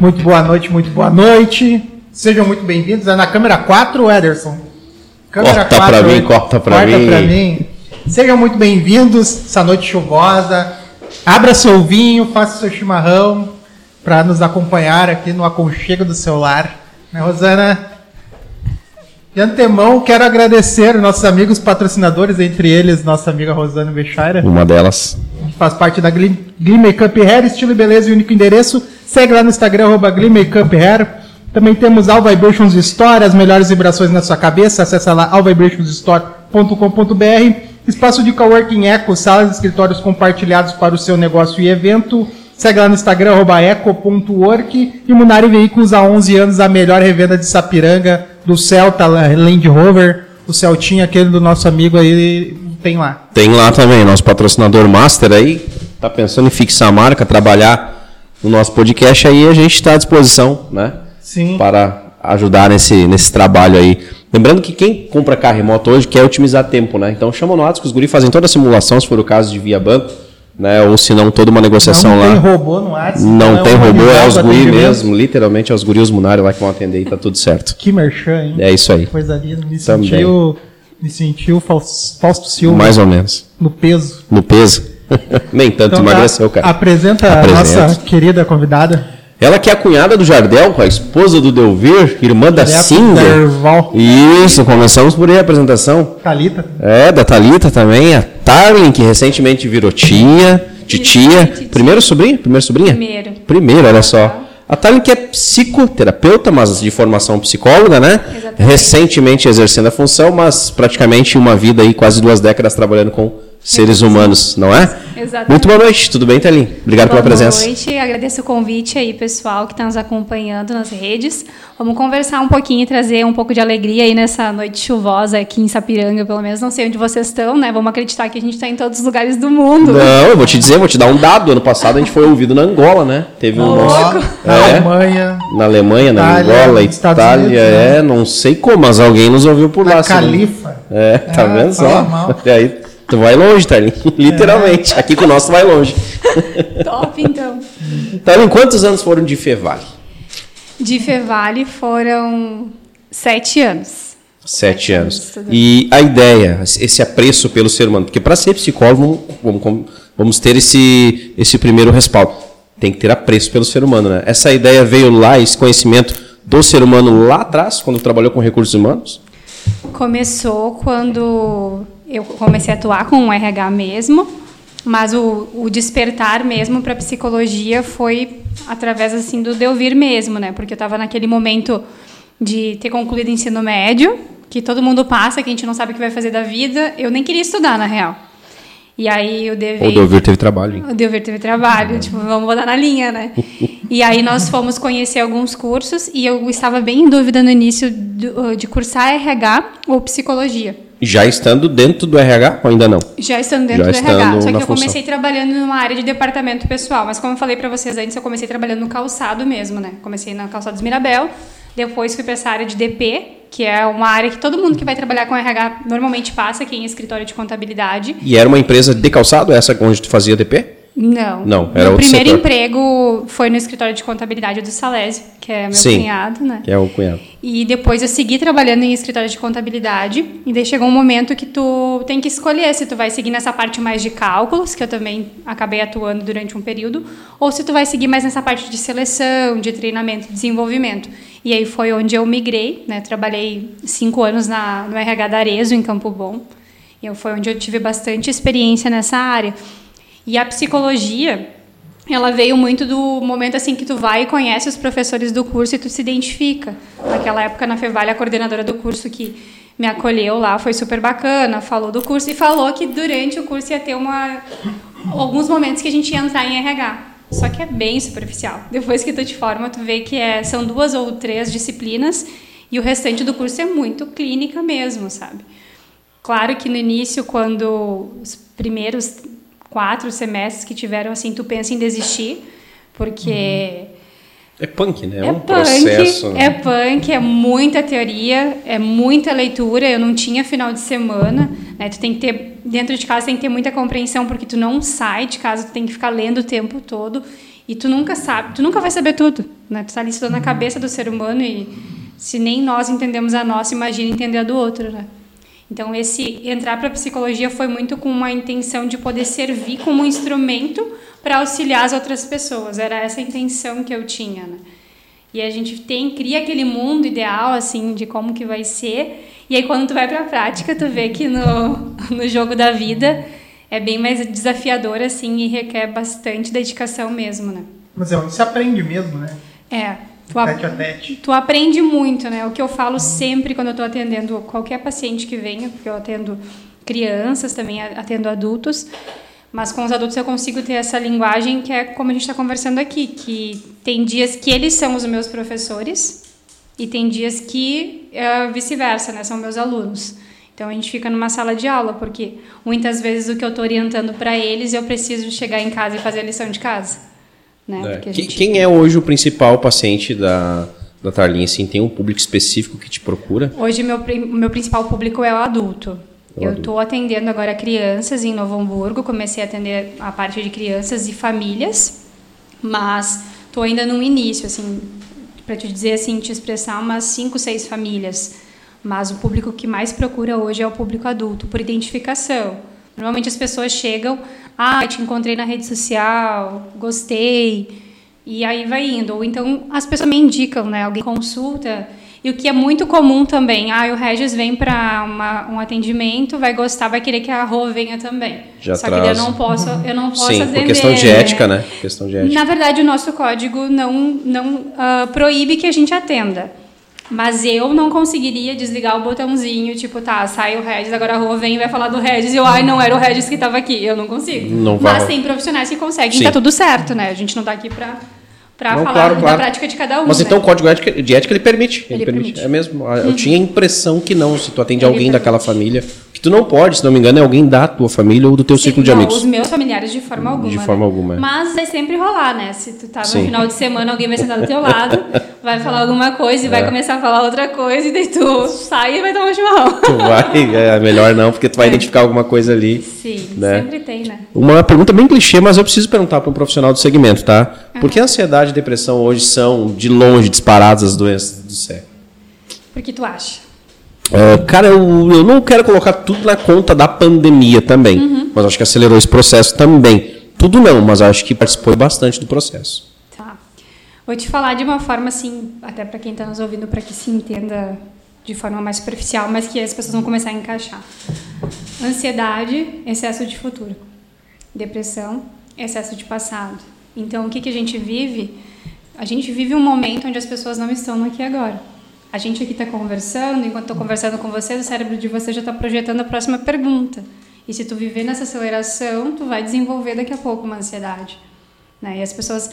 Muito boa noite, muito boa noite. Sejam muito bem-vindos. É na câmera 4, Ederson? Câmera corta 4, pra mim, corta pra corta mim. Pra mim. Sejam muito bem-vindos essa noite chuvosa. Abra seu vinho, faça seu chimarrão para nos acompanhar aqui no aconchego do seu lar. Né, Rosana? De antemão, quero agradecer nossos amigos patrocinadores, entre eles nossa amiga Rosana Bechaira. Uma delas. Que faz parte da Glee Makeup Hair, estilo e beleza e único endereço. Segue lá no Instagram, arroba. Também temos All Vibrations Store, as melhores vibrações na sua cabeça. Acesse lá allvibrationsstore.com.br. Espaço de coworking Eco, salas e escritórios compartilhados para o seu negócio e evento. Segue lá no Instagram, eco.work. E Munari Veículos há 11 anos, a melhor revenda de Sapiranga do Celta Land Rover, o Celtinha, aquele do nosso amigo aí, tem lá. Tem lá também, nosso patrocinador master aí, tá pensando em fixar a marca, trabalhar no nosso podcast aí, a gente está à disposição, né? Sim. Para ajudar nesse, nesse trabalho aí. Lembrando que quem compra carro remoto hoje quer otimizar tempo, né? Então chama no WhatsApp, os guri fazem toda a simulação, se for o caso de via banco né? Ou se não, toda uma negociação não lá. Não tem robô no WhatsApp. Não, não tem é robô, é os guri mesmo, literalmente é os guri os Munari lá que vão atender e tá tudo certo. Que merchan, hein? É isso aí. Coisa linda, me sentiu, me sentiu Fausto Silva. Mais ou menos. No peso. No peso. Nem tanto então, emagreceu, cara. Apresenta Apresenta. a nossa querida convidada. Ela que é a cunhada do Jardel, a esposa do Delvir, irmã da Cinda. Isso, começamos por aí a apresentação. Talita. É, da Talita também, a Tarlin, que recentemente virou tia, titia. Primeiro sobrinho? Primeiro sobrinha? Primeiro. Primeiro, olha só. A Tarlin que é psicoterapeuta, mas de formação psicóloga, né? Exatamente. Recentemente exercendo a função, mas praticamente uma vida aí, quase duas décadas trabalhando com seres humanos, não é? Exatamente. Muito boa noite, tudo bem, Thalin? Obrigado boa pela presença. Boa noite, agradeço o convite aí, pessoal, que está nos acompanhando nas redes. Vamos conversar um pouquinho e trazer um pouco de alegria aí nessa noite chuvosa aqui em Sapiranga, pelo menos. Não sei onde vocês estão, né? Vamos acreditar que a gente está em todos os lugares do mundo. Não, eu vou te dizer, vou te dar um dado. Ano passado a gente foi ouvido na Angola, né? Teve um. Nosso... Na é, Alemanha. Na Alemanha, na Itália, Angola, Itália, Unidos, é, né? não sei como, mas alguém nos ouviu por na lá. Califa. É, tá é, vendo só? E aí Tu vai longe, Tarlin. Literalmente. É. Aqui com o nosso vai longe. Top, então. Tarlin, quantos anos foram de Fevale? De Fevale foram sete anos. Sete, sete anos. anos e a ideia, esse apreço pelo ser humano, porque para ser psicólogo vamos, vamos ter esse, esse primeiro respaldo. Tem que ter apreço pelo ser humano, né? Essa ideia veio lá, esse conhecimento do ser humano lá atrás, quando trabalhou com recursos humanos? Começou quando eu comecei a atuar com o RH mesmo, mas o, o despertar mesmo para psicologia foi através assim do Delvir mesmo, né? Porque eu estava naquele momento de ter concluído ensino médio, que todo mundo passa, que a gente não sabe o que vai fazer da vida. Eu nem queria estudar, na real. E aí o Delvir... O Delvir teve trabalho. Hein? O Delvir teve trabalho, tipo, vamos botar na linha, né? e aí nós fomos conhecer alguns cursos e eu estava bem em dúvida no início de, de cursar RH ou psicologia. Já estando dentro do RH ou ainda não? Já estando dentro Já do RH. Só que eu comecei trabalhando numa área de departamento pessoal. Mas como eu falei para vocês antes, eu comecei trabalhando no calçado mesmo, né? Comecei na Calçados Mirabel. Depois fui para essa área de DP, que é uma área que todo mundo que vai trabalhar com RH normalmente passa aqui em escritório de contabilidade. E era uma empresa de calçado, essa onde tu fazia DP? Não. Não, era Meu outro primeiro setor. emprego foi no escritório de contabilidade do Salésio, que é meu Sim, cunhado, né? Que é o cunhado. E depois eu segui trabalhando em escritório de contabilidade, e daí chegou um momento que tu tem que escolher se tu vai seguir nessa parte mais de cálculos, que eu também acabei atuando durante um período, ou se tu vai seguir mais nessa parte de seleção, de treinamento, desenvolvimento. E aí foi onde eu migrei, né? Trabalhei cinco anos na, no RH da Arezo, em Campo Bom, e foi onde eu tive bastante experiência nessa área. E a psicologia, ela veio muito do momento assim que tu vai e conhece os professores do curso e tu se identifica. Naquela época na Fevale a coordenadora do curso que me acolheu lá foi super bacana, falou do curso e falou que durante o curso ia ter uma alguns momentos que a gente ia entrar em RH. Só que é bem superficial. Depois que tu te forma, tu vê que é, são duas ou três disciplinas e o restante do curso é muito clínica mesmo, sabe? Claro que no início, quando os primeiros quatro semestres que tiveram assim, tu pensa em desistir, porque. É punk, né? É, é um punk, processo. É punk, é muita teoria, é muita leitura. Eu não tinha final de semana, né? Tu tem que ter dentro de casa tem que ter muita compreensão porque tu não sai de casa, tu tem que ficar lendo o tempo todo. E tu nunca sabe, tu nunca vai saber tudo, né? Tu tá ali estudando a cabeça do ser humano e se nem nós entendemos a nossa, imagina entender a do outro, né? Então esse entrar para a psicologia foi muito com uma intenção de poder servir como um instrumento para auxiliar as outras pessoas. Era essa a intenção que eu tinha, né? E a gente tem cria aquele mundo ideal assim de como que vai ser. E aí quando tu vai para a prática, tu vê que no no jogo da vida é bem mais desafiador assim e requer bastante dedicação mesmo, né? Mas é onde se aprende mesmo, né? É. Tu, tete tete. tu aprende muito, né? O que eu falo sempre quando eu estou atendendo qualquer paciente que venha, porque eu atendo crianças, também atendo adultos, mas com os adultos eu consigo ter essa linguagem que é como a gente está conversando aqui, que tem dias que eles são os meus professores e tem dias que é vice-versa, né? São meus alunos. Então a gente fica numa sala de aula, porque muitas vezes o que eu estou orientando para eles, eu preciso chegar em casa e fazer a lição de casa. Né? É. Gente... Quem é hoje o principal paciente da, da Tarlinha? Assim, tem um público específico que te procura? Hoje meu, meu principal público é o adulto. O eu estou atendendo agora crianças em Novo Hamburgo, comecei a atender a parte de crianças e famílias, mas estou ainda no início, assim, para te dizer assim, te expressar umas cinco, seis famílias mas o público que mais procura hoje é o público adulto, por identificação. Normalmente as pessoas chegam, ah, te encontrei na rede social, gostei, e aí vai indo. Ou então as pessoas me indicam, né? Alguém consulta. E o que é muito comum também, ah, o Regis vem para um atendimento, vai gostar, vai querer que a Rô venha também. Já Só traz. que eu não posso, eu não posso Sim, atender. por questão de ética, né? Questão de ética. Na verdade, o nosso código não, não uh, proíbe que a gente atenda. Mas eu não conseguiria desligar o botãozinho, tipo, tá, sai o Regis, agora a Rua vem e vai falar do Regis e eu, ai, não era o Regis que estava aqui. Eu não consigo. Não vai. Mas tem profissionais que conseguem, Sim. tá tudo certo, né? A gente não tá aqui pra, pra Não, falar claro, da claro. prática de cada um. Mas né? então o código ética- de ética ele permite. Ele, Ele permite. permite. É mesmo. Eu tinha a impressão que não, se tu atende Ele alguém permite. daquela família. Que tu não pode, se não me engano, é alguém da tua família ou do teu Sim, círculo de não, amigos. Os meus familiares de forma alguma. De né? forma alguma, é. Mas vai sempre rolar, né? Se tu tá no Sim. final de semana, alguém vai sentar do teu lado, vai falar alguma coisa e vai É. começar a falar outra coisa, e daí tu sai e vai tomar um chimarrão. Tu vai, é melhor não, porque tu vai É. identificar alguma coisa ali. Sim, Né? sempre tem, né? Uma pergunta bem clichê, mas eu preciso perguntar para um profissional do segmento, tá? Por que ansiedade e depressão hoje são, de longe, disparadas as doenças do século? Por que tu acha? É, cara, eu, eu não quero colocar tudo na conta da pandemia também, Uhum. mas acho que acelerou esse processo também. Tudo não, mas acho que participou bastante do processo. Tá. Vou te falar de uma forma assim, até para quem está nos ouvindo, para que se entenda de forma mais superficial, mas que as pessoas vão começar a encaixar. Ansiedade, excesso de futuro. Depressão, excesso de passado. Então, o que, que a gente vive? A gente vive um momento onde as pessoas não estão no aqui agora. A gente aqui está conversando, enquanto estou conversando com você, o cérebro de você já está projetando a próxima pergunta. E se tu viver nessa aceleração, tu vai desenvolver daqui a pouco uma ansiedade. Né? E as pessoas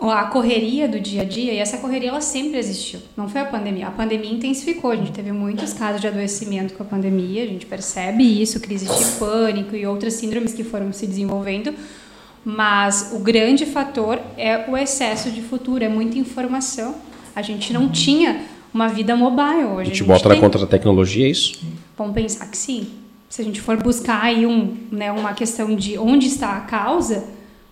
a correria do dia a dia, e essa correria ela sempre existiu, não foi a pandemia. A pandemia intensificou, a gente teve muitos casos de adoecimento com a pandemia, a gente percebe isso, crise de pânico e outras síndromes que foram se desenvolvendo, mas o grande fator é o excesso de futuro, é muita informação. A gente não tinha uma vida mobile hoje. A gente bota na tem- conta da tecnologia, é isso? Vamos pensar que sim. Se a gente for buscar aí um, né, uma questão de onde está a causa,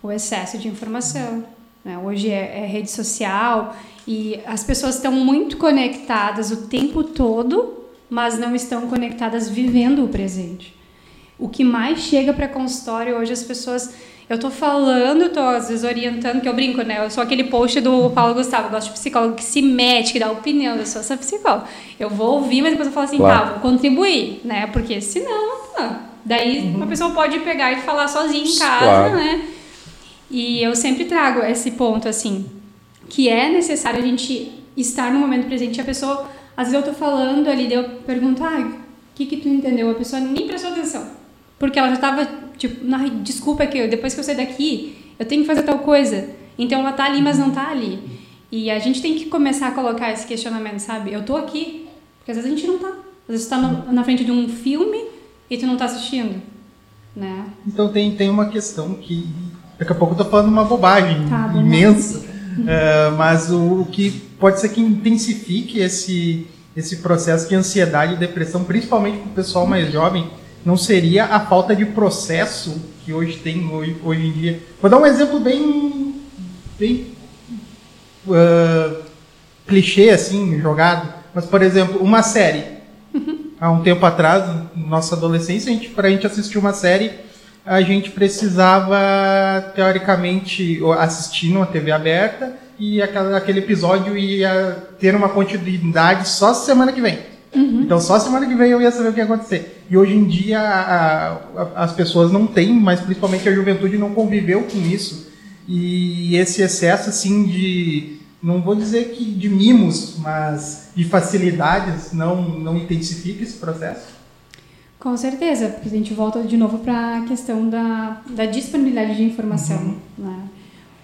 o excesso de informação. né? Hoje é, é rede social e as pessoas estão muito conectadas o tempo todo, mas não estão conectadas vivendo o presente. O que mais chega para consultório hoje as pessoas eu tô falando, tô às vezes orientando, que eu brinco, né? Eu sou aquele post do Paulo Gustavo, eu gosto de psicólogo que se mete, que dá opinião, eu sou essa psicóloga. Eu vou ouvir, mas depois eu falo assim, Claro. tá, vou contribuir, né? Porque senão, tá. daí uma pessoa pode pegar e falar sozinha em casa, Claro. né? E eu sempre trago esse ponto, assim, que é necessário a gente estar no momento presente. A pessoa, às vezes eu tô falando ali, daí eu pergunto, ah, o que que tu entendeu? A pessoa nem prestou atenção. Porque ela já tava, tipo, "Ai, desculpa que eu, depois que eu sair daqui, eu tenho que fazer tal coisa. Então ela tá ali, mas não tá ali. E a gente tem que começar a colocar esse questionamento, sabe? Eu tô aqui, porque às vezes a gente não tá. Às vezes tu tá no- na frente de um filme e tu não tá assistindo, né? Então tem, tem uma questão que daqui a pouco eu tô falando uma bobagem Tá, imensa, eh, mas o, o que pode ser que intensifique esse, esse processo de ansiedade e depressão, principalmente para o pessoal mais jovem, não seria a falta de processo que hoje tem hoje, hoje em dia. Vou dar um exemplo bem bem uh, clichê, assim, jogado. Mas, por exemplo, uma série. Uhum. Há um tempo atrás, na nossa adolescência, a gente, gente assistir uma série, a gente precisava, teoricamente, assistir numa TV aberta e aquele episódio ia ter uma continuidade só semana que vem. Uhum. Então só semana que vem eu ia saber o que ia acontecer. E hoje em dia a, a, as pessoas não têm, mas principalmente a juventude não conviveu com isso. E esse excesso assim de não vou dizer que de mimos, mas de facilidades não não intensifica esse processo. Com certeza, porque a gente volta de novo para a questão da, da disponibilidade de informação. Uhum. Né?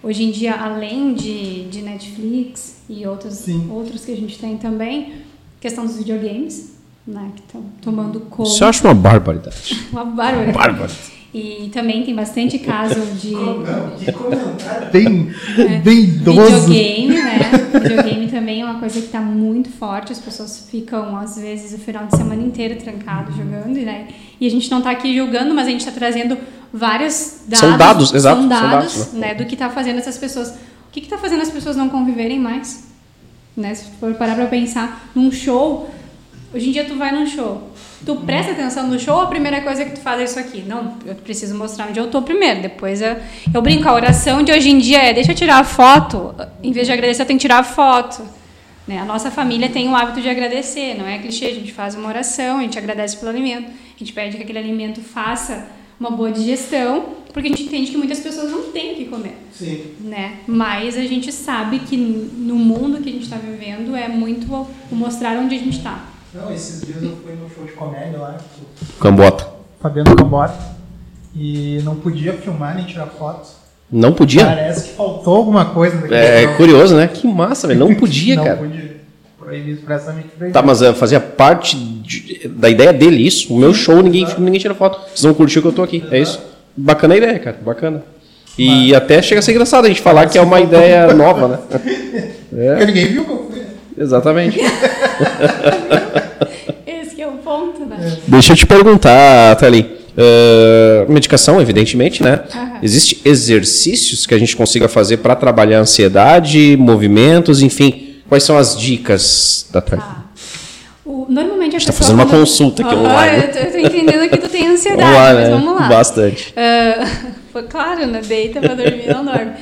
Hoje em dia, além de, de Netflix e outros, outros que a gente tem também, questão dos videogames, né, que estão tomando conta. Isso eu acho uma barbaridade. uma barbaridade. barbaridade. E também tem bastante caso de. bem, é, bem idoso. Videogame, né? Videogame também é uma coisa que está muito forte. As pessoas ficam, às vezes, o final de semana inteiro trancado jogando, né? E a gente não está aqui julgando, mas a gente está trazendo vários dados. São dados, exato. São dados, são dados né? do que está fazendo essas pessoas. O que está fazendo as pessoas não conviverem mais? Né? Se for parar para pensar num show, hoje em dia tu vai num show Tu presta atenção no show, a primeira coisa que tu faz é isso aqui. Não, eu preciso mostrar onde eu tô primeiro. Depois eu, eu brinco, a oração de hoje em dia é: deixa eu tirar a foto. Em vez de agradecer, eu tenho que tirar a foto. Né? A nossa família tem o hábito de agradecer, não é clichê. A gente faz uma oração, a gente agradece pelo alimento, a gente pede que aquele alimento faça uma boa digestão, porque a gente entende que muitas pessoas não têm o que comer. Sim. Né? Mas a gente sabe que no mundo que a gente está vivendo é muito o mostrar onde a gente está. Não, esses dias eu fui no show de comédia lá. Cambota. Fabiano Cambota. E não podia filmar nem tirar fotos. Não podia? Parece que faltou alguma coisa daquele É show. curioso, né? Que massa, velho. Não podia, não cara. Não podia. Proibido expressamente proibido. Tá, mas uh, fazia parte de, da ideia dele isso. O meu show, ninguém, ninguém tira foto. Vocês vão curtir que eu tô aqui. Exato. É isso? Bacana a ideia, cara. Bacana. E mas, até chega a ser engraçado a gente falar que é uma ideia nova, né? É. Porque ninguém viu que eu fui. Exatamente. ponto, né? Deixa eu te perguntar, Thalin. Uh, medicação, evidentemente, né? Uhum. Existem exercícios que a gente consiga fazer para trabalhar a ansiedade, movimentos, enfim. Quais são as dicas da Thalin? Ah. O, normalmente a Está fazendo uma consulta aqui oh, online. Eu estou entendendo que tu tem ansiedade, vamos lá, mas né? vamos lá. Bastante. Uh, claro, né? Deita para dormir, não dorme.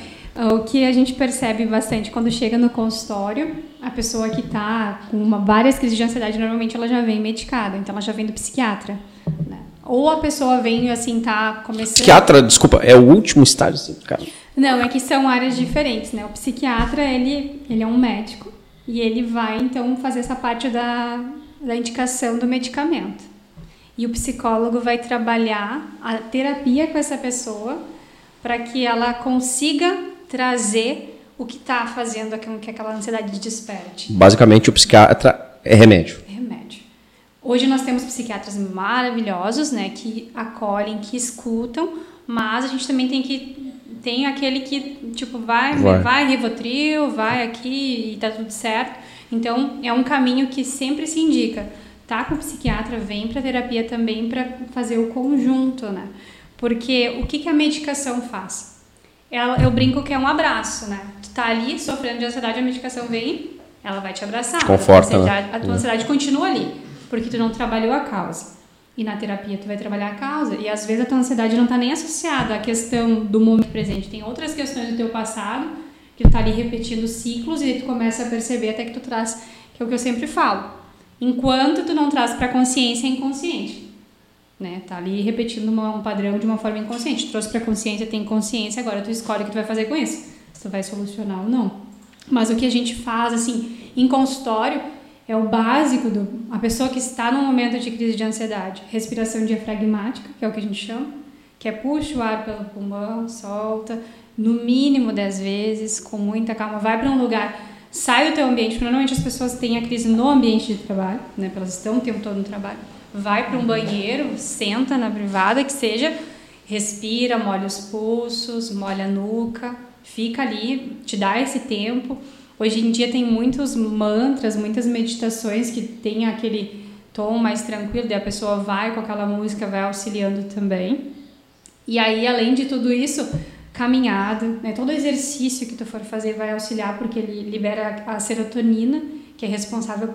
O que a gente percebe bastante quando chega no consultório, a pessoa que está com uma, várias crises de ansiedade, normalmente ela já vem medicada, então ela já vem do psiquiatra. Né? Ou a pessoa vem assim, tá começando. Psiquiatra, desculpa, é o último estágio, assim, cara. Não, é que são áreas diferentes, né? O psiquiatra, ele, ele é um médico e ele vai então fazer essa parte da, da indicação do medicamento. E o psicólogo vai trabalhar a terapia com essa pessoa para que ela consiga trazer o que está fazendo com que aquela ansiedade desperte. Basicamente, o psiquiatra é remédio. É remédio. Hoje nós temos psiquiatras maravilhosos, né, que acolhem, que escutam, mas a gente também tem que tem aquele que tipo vai vai, vai Rivotril, vai aqui e tá tudo certo. Então é um caminho que sempre se indica. Tá com o psiquiatra, vem para terapia também para fazer o conjunto, né? Porque o que, que a medicação faz? ela, eu brinco que é um abraço, né? Tu tá ali sofrendo de ansiedade, a medicação vem, ela vai te abraçar. Conforta, a, né? a tua ansiedade continua ali, porque tu não trabalhou a causa. E na terapia tu vai trabalhar a causa. E às vezes a tua ansiedade não está nem associada à questão do momento presente. Tem outras questões do teu passado que tu tá ali repetindo ciclos e tu começa a perceber até que tu traz, que é o que eu sempre falo. Enquanto tu não traz para consciência, é inconsciente né? Tá ali repetindo uma, um padrão de uma forma inconsciente. Trouxe para consciência, tem consciência, agora tu escolhe o que tu vai fazer com isso. Se tu vai solucionar ou não. Mas o que a gente faz assim em consultório é o básico do a pessoa que está num momento de crise de ansiedade, respiração diafragmática, que é o que a gente chama, que é puxa o ar pelo pulmão, solta, no mínimo 10 vezes, com muita calma, vai para um lugar sai do teu ambiente, normalmente as pessoas têm a crise no ambiente de trabalho, né? Elas estão o tempo todo no trabalho vai para um banheiro, senta na privada, que seja, respira, molha os pulsos, molha a nuca, fica ali, te dá esse tempo. Hoje em dia tem muitos mantras, muitas meditações que tem aquele tom mais tranquilo, daí a pessoa vai com aquela música, vai auxiliando também. E aí, além de tudo isso, caminhada, né? Todo exercício que tu for fazer vai auxiliar porque ele libera a serotonina, que é responsável,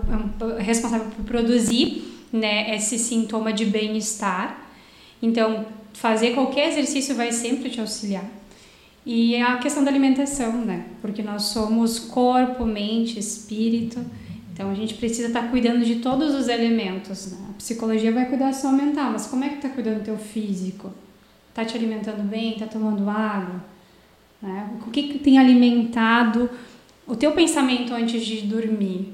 é responsável por produzir né, esse sintoma de bem-estar. Então, fazer qualquer exercício vai sempre te auxiliar. E a questão da alimentação, né? Porque nós somos corpo, mente, espírito. Então a gente precisa estar cuidando de todos os elementos. Né? A psicologia vai cuidar só mental, mas como é que está cuidando do teu físico? Está te alimentando bem? Está tomando água? Né? O que, que tem alimentado o teu pensamento antes de dormir?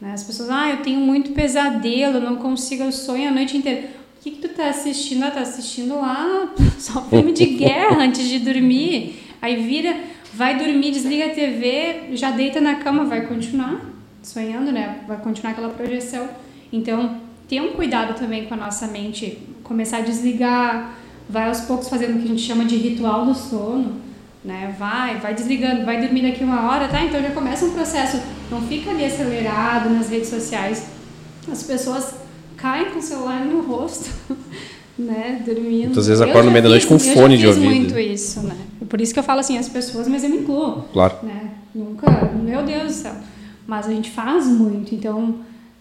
Né? As pessoas, ah, eu tenho muito pesadelo, não consigo, eu sonho a noite inteira. O que, que tu tá assistindo? Ah, tá assistindo lá só filme de guerra antes de dormir. Aí vira, vai dormir, desliga a TV, já deita na cama, vai continuar sonhando, né? Vai continuar aquela projeção. Então, ter um cuidado também com a nossa mente, começar a desligar, vai aos poucos fazendo o que a gente chama de ritual do sono, né? Vai, vai desligando, vai dormir daqui uma hora, tá? Então já começa um processo, não fica ali acelerado nas redes sociais. As pessoas caem com o celular no rosto, né? Dormindo. Muitas vezes acordam no meio da noite com fone de ouvido. muito isso, né? Por isso que eu falo assim, as pessoas, mas eu me incluo. Claro. Né? Nunca, meu Deus do céu. Mas a gente faz muito, então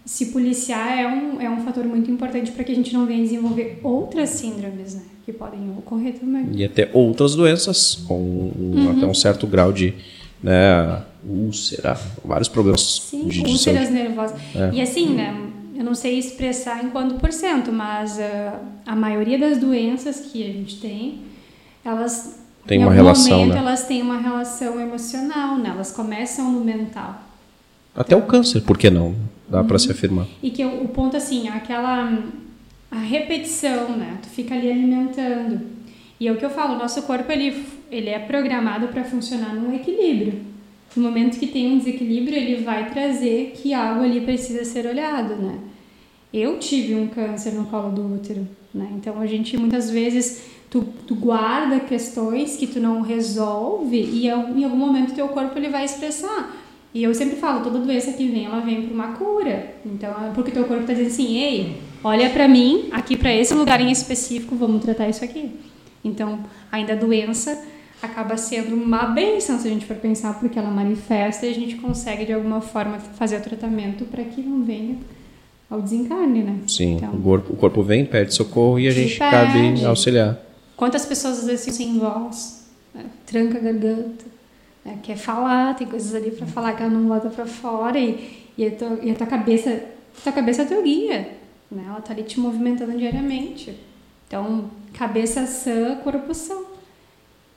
se policiar é um, é um fator muito importante para que a gente não venha desenvolver outras síndromes, né? Que podem ocorrer também. E até outras doenças, com uhum. até um certo grau de né, úlcera, vários problemas Sim, de úlceras nervosas. É. E assim, né? Eu não sei expressar em quanto por cento, mas uh, a maioria das doenças que a gente tem, elas tem em uma relação, momento né? elas têm uma relação emocional, né? Elas começam no mental. Até o câncer, por que não? Dá uhum. para se afirmar. E que o, o ponto assim, aquela a repetição, né? Tu fica ali alimentando. E é o que eu falo, o nosso corpo ele, ele é programado para funcionar num equilíbrio. No momento que tem um desequilíbrio, ele vai trazer que algo ali precisa ser olhado, né? Eu tive um câncer no colo do útero, né? Então a gente muitas vezes tu, tu guarda questões que tu não resolve e em algum momento teu corpo ele vai expressar. E eu sempre falo, toda doença que vem, ela vem por uma cura. Então, é porque teu corpo está dizendo assim, ei, olha para mim, aqui para esse lugar em específico, vamos tratar isso aqui. Então, ainda a doença acaba sendo uma benção se a gente for pensar, porque ela manifesta e a gente consegue de alguma forma fazer o tratamento para que não venha ao desencarne, né? Sim, então, o, corpo, o corpo vem, pede socorro e a gente pede. cabe auxiliar. Quantas pessoas às vezes sem voz, né? tranca a garganta, né? quer falar, tem coisas ali para falar que ela não bota para fora e, e, a tua, e a tua cabeça, a tua cabeça é teu guia, né? Ela tá ali te movimentando diariamente. Então, cabeça sã, corpo sã.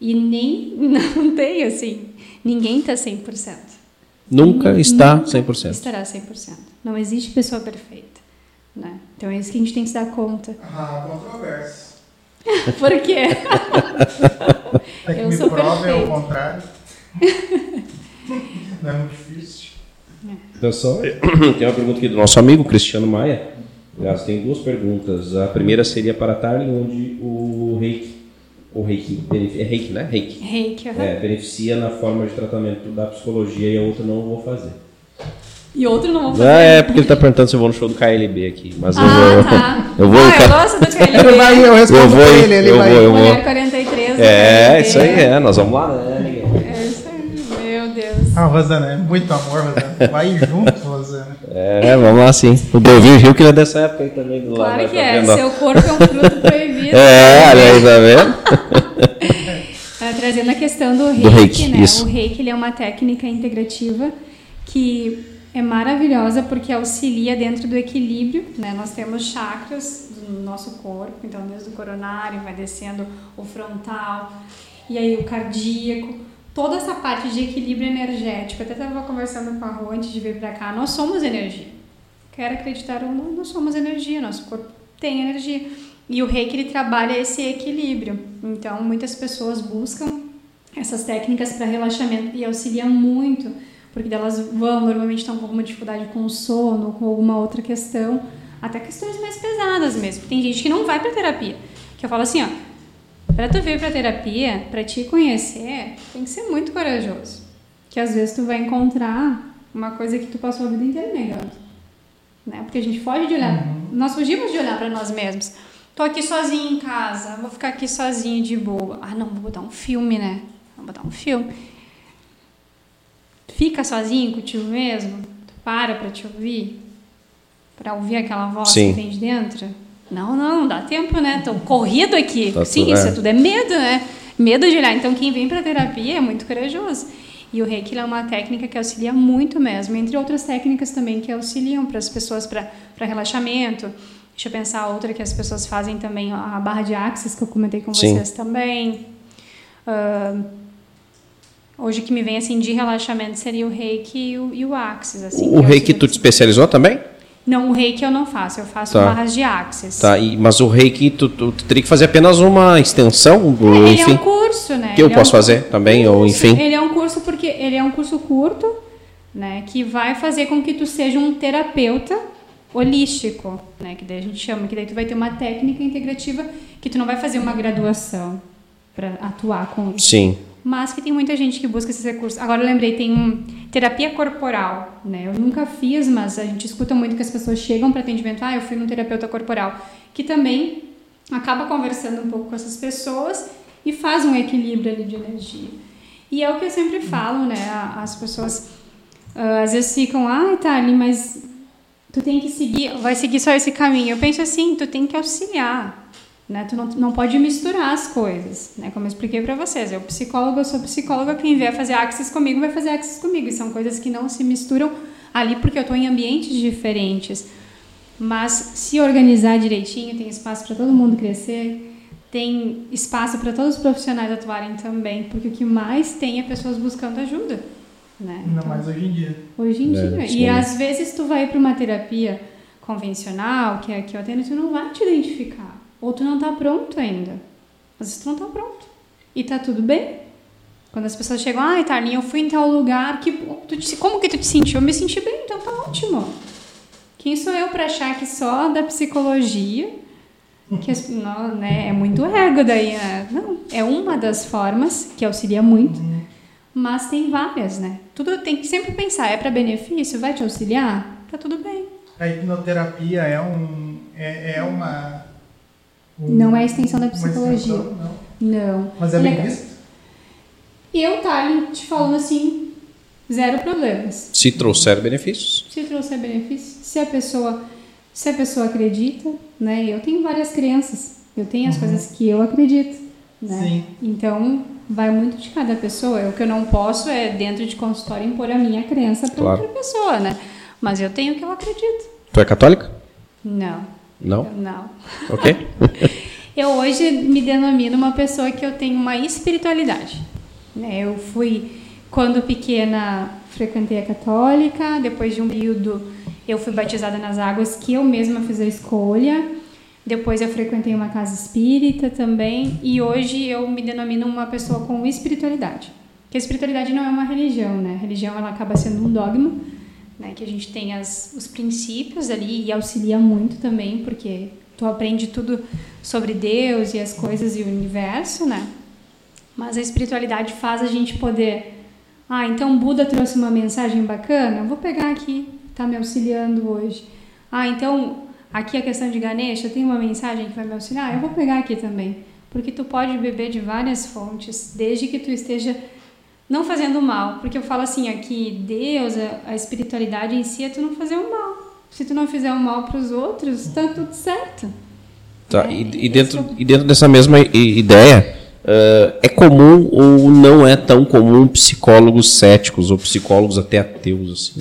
E nem, não tem assim, ninguém tá 100%. Nunca ninguém, está nunca 100%. Estará 100%. Não existe pessoa perfeita. Né? Então é isso que a gente tem que se dar conta. Ah, controverso. Por quê? É que eu me sou prova é o contrário. Não é muito difícil. Então, só, tem uma pergunta aqui do nosso amigo Cristiano Maia. Aliás, tem duas perguntas. A primeira seria para Tarly, onde o reiki, o reiki, é reiki, né? Reiki. Reiki, uhum. é, beneficia na forma de tratamento da psicologia e a outra não vou fazer. E outro não vou fazer. Ah, é, porque ele está perguntando se eu vou no show do KLB aqui. Mas ah, eu vou. Tá. Eu vou. Ah, eu gosto do KLB. Ele vai, eu respondo eu vou, ele, ele eu vai. Vou, eu Mulher vou. 43. É, isso aí é. Nós vamos lá, né, É isso aí. Meu Deus. Ah, Rosana, é muito amor, Rosana. Vai junto, Rosana. É, vamos lá sim. O Delvin Rio que ele é dessa época aí também do lado. Claro que é. Seu corpo é um fruto proibido. É, olha aí, tá vendo? Tá trazendo a questão do reiki, do reiki né? Isso. O reiki ele é uma técnica integrativa que é maravilhosa porque auxilia dentro do equilíbrio, né? Nós temos chakras do nosso corpo, então desde o coronário vai descendo o frontal e aí o cardíaco, toda essa parte de equilíbrio energético. Eu até estava conversando com a Rô antes de vir para cá, nós somos energia. Quer acreditar ou não, nós somos energia, nosso corpo tem energia. E o reiki ele trabalha esse equilíbrio. Então, muitas pessoas buscam essas técnicas para relaxamento e auxilia muito, porque elas vão, normalmente estão com alguma dificuldade com o sono, com alguma outra questão, até questões mais pesadas mesmo. Tem gente que não vai para terapia, que eu falo assim, ó, para tu vir para terapia, para te conhecer, tem que ser muito corajoso, que às vezes tu vai encontrar uma coisa que tu passou a vida inteira negando, né? Porque a gente foge de olhar, nós fugimos de olhar para nós mesmos. Tô aqui sozinho em casa, vou ficar aqui sozinho de boa. Ah, não, vou botar um filme, né? Vou botar um filme. Fica sozinho contigo mesmo? Tu para pra te ouvir? Pra ouvir aquela voz Sim. que vem de dentro? Não, não, não dá tempo, né? Tô corrido aqui. Tá Sim, tudo- isso é. tudo é medo, né? Medo de olhar. Então, quem vem pra terapia é muito corajoso. E o reiki é uma técnica que auxilia muito mesmo, entre outras técnicas também que auxiliam para as pessoas para relaxamento. Deixa eu pensar outra que as pessoas fazem também, a barra de axis, que eu comentei com Sim. vocês também. Ah, hoje que me vem assim de relaxamento seria o reiki e o, e o axis. Assim, O reiki tu te especializou também? Não, o reiki eu não faço, eu faço Tá. barras de axis. Tá, e, mas o reiki tu, tu, tu teria que fazer apenas uma extensão, É, ele enfim. é um curso, né? que eu Ele é posso um fazer também, ou enfim. Ele é um curso porque ele é um curso curto, né, que vai fazer com que tu seja um terapeuta holístico, né, que daí a gente chama, que daí tu vai ter uma técnica integrativa que tu não vai fazer uma graduação para atuar com isso. Sim. Mas que tem muita gente que busca esses recursos. Agora eu lembrei, tem um terapia corporal, né? Eu nunca fiz, mas a gente escuta muito que as pessoas chegam para atendimento, ah, eu fui num terapeuta corporal, que também acaba conversando um pouco com essas pessoas e faz um equilíbrio ali de energia. E é o que eu sempre falo, né? As pessoas ah, às vezes ficam, ai, tá ali, mas tu tem que seguir, vai seguir só esse caminho. Eu penso assim, tu tem que auxiliar, né? Tu não, não pode misturar as coisas, né? Como eu expliquei para vocês, eu psicóloga, eu sou psicóloga, quem vier fazer axis comigo vai fazer axis comigo. E são coisas que não se misturam ali porque eu estou em ambientes diferentes. Mas se organizar direitinho, tem espaço para todo mundo crescer, tem espaço para todos os profissionais atuarem também, porque o que mais tem é pessoas buscando ajuda, né? Ainda Então, mais hoje em dia. Hoje em É, dia. E às vezes tu vai para uma terapia convencional, que é a que eu atendo, tu não vai te identificar. Ou tu não tá pronto ainda. Às vezes tu não tá pronto. E tá tudo bem. Quando as pessoas chegam, ai, Tarlinha, eu fui em tal lugar, que, tu te- como que tu te sentiu? Eu me senti bem, então tá ótimo. Quem sou eu para achar que só da psicologia, que as- não, né, é muito ego daí, né? Não, é uma das formas que auxilia muito, mas tem várias, né? Tudo tem que sempre pensar, é para benefício, vai te auxiliar? Tá tudo bem. A hipnoterapia é um. É, é uma. Um- Não é extensão da psicologia. extensão, não. Não. Mas é bem visto? Eu, Thalin, te falando assim, zero problemas. Se trouxer benefícios. Se trouxer benefício, se a pessoa, se a pessoa acredita, né? Eu tenho várias crenças. Eu tenho as coisas que eu acredito, né? Sim. Então, vai muito de cada pessoa. O que eu não posso é dentro de consultório impor a minha crença para Claro. outra pessoa, né? Mas eu tenho o que eu acredito. Tu é católica? Não. Não? Não. Ok? Eu hoje me denomino uma pessoa que eu tenho uma espiritualidade. né? Eu fui, quando pequena, frequentei a católica, depois de um período eu fui batizada nas águas que eu mesma fiz a escolha. Depois eu frequentei uma casa espírita também e hoje eu me denomino uma pessoa com espiritualidade. Que a espiritualidade não é uma religião, né? A religião ela acaba sendo um dogma, né? Que a gente tem as, os princípios ali e auxilia muito também, porque tu aprende tudo sobre Deus e as coisas e o universo, né? Mas a espiritualidade faz a gente poder. Ah, então Buda trouxe uma mensagem bacana? Eu vou pegar aqui, tá me auxiliando hoje. Ah, então aqui a questão de Ganesha tem uma mensagem que vai me auxiliar? Eu vou pegar aqui também. Porque tu pode beber de várias fontes, desde que tu esteja não fazendo mal. Porque eu falo assim, aqui, Deus, a, a espiritualidade em si é tu não fazer o mal. Se tu não fizer o mal para os outros, tá tudo certo. Tá, É, e, e dentro, é o- e dentro dessa mesma ideia, eh, é comum ou não é tão comum psicólogos céticos ou psicólogos até ateus, assim?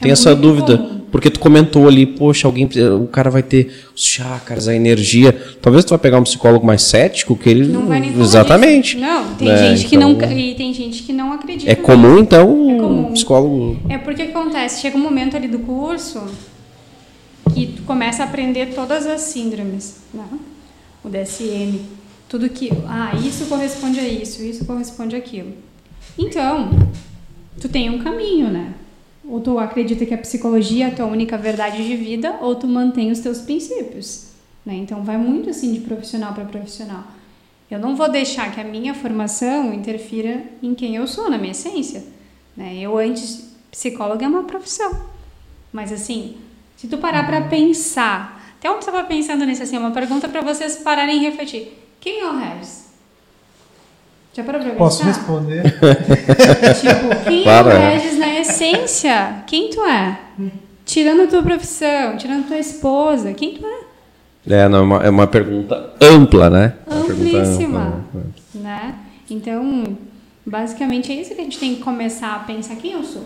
Tem É essa muito dúvida. comum. Porque tu comentou ali, poxa, alguém, o cara vai ter os chakras, a energia. Talvez tu vai pegar um psicólogo mais cético que ele Não vai nem falar exatamente. disso. Não, tem né? gente que Então, não e tem gente que não acredita. É comum então É um comum. psicólogo É porque acontece, chega um momento ali do curso que tu começa a aprender todas as síndromes, né? O DSM, tudo que, ah, isso corresponde a isso, isso corresponde àquilo. Então, tu tem um caminho, né? Ou tu acredita que a psicologia é a tua única verdade de vida, ou tu mantém os teus princípios, né? Então, vai muito assim de profissional para profissional. Eu não vou deixar que a minha formação interfira em quem eu sou, na minha essência. Né? Eu antes, psicóloga é uma profissão. Mas assim, se tu parar para pensar Até eu estava pensando nisso, assim, uma pergunta para vocês pararem e refletir. Quem é o Regis? Já parou pra Posso responder? tipo, quem Para. é o Regis na essência? Quem tu é? Tirando a tua profissão, tirando a tua esposa, quem tu é? É, não, é, uma, é uma pergunta ampla, né? Amplíssima, ampla, né? Então, basicamente é isso que a gente tem que começar a pensar quem eu sou.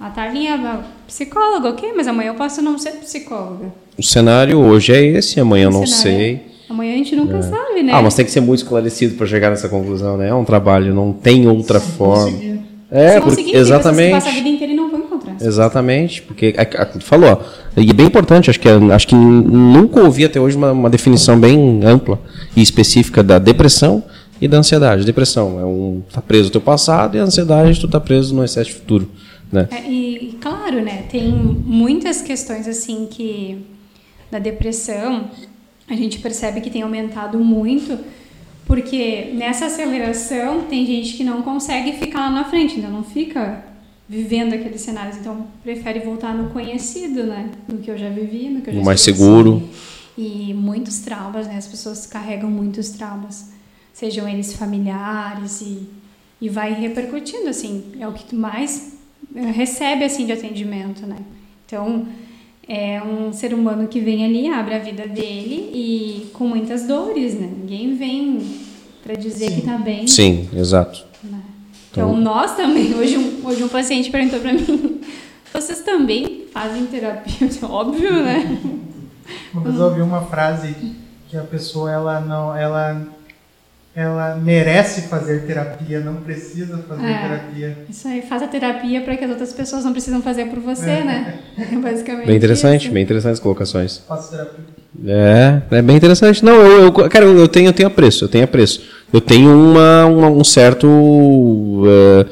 A Tarlinha é psicóloga, ok, mas amanhã eu posso não ser psicóloga. O cenário hoje é esse, amanhã eu não sei. Amanhã a gente nunca é. sabe, né? Ah, mas tem que ser muito esclarecido para chegar nessa conclusão, né? É um trabalho, não tem outra Sim, forma. Conseguir. É, porque, exatamente. Você a vida inteira e não vão encontrar. Exatamente, porque a, a, falou, e é bem importante, acho que acho que nunca ouvi até hoje uma, uma definição bem ampla e específica da depressão e da ansiedade. Depressão é um tá preso no teu passado e a ansiedade tu tá preso no excesso de futuro, né? É, e claro, né, tem muitas questões assim que da depressão a gente percebe que tem aumentado muito, porque nessa aceleração tem gente que não consegue ficar lá na frente, ainda não fica vivendo aqueles cenários, então prefere voltar no conhecido, né? No que eu já vivi, no que eu já mais seguro. E muitos traumas, né? As pessoas carregam muitos traumas, sejam eles familiares e, e vai repercutindo, assim, é o que tu mais eh, recebe, assim, de atendimento, né? Então, é um ser humano que vem ali, abre a vida dele e com muitas dores, né? Ninguém vem para dizer Sim. que tá bem. Sim, exato. Né? Então, então, nós também, hoje um, hoje um paciente perguntou para mim, vocês também fazem terapia? Óbvio, né? Uma vez eu ouvi uma frase que a pessoa ela não, ela ela merece fazer terapia, não precisa fazer é, terapia. Isso aí, faz a terapia para que as outras pessoas não precisam fazer por você, é. né? Basicamente. Bem interessante, isso. bem interessantes colocações. Faço terapia. É, é bem interessante. Não, eu, eu cara, eu tenho, eu tenho apreço, eu tenho apreço. Eu tenho uma, uma um certo. Uh,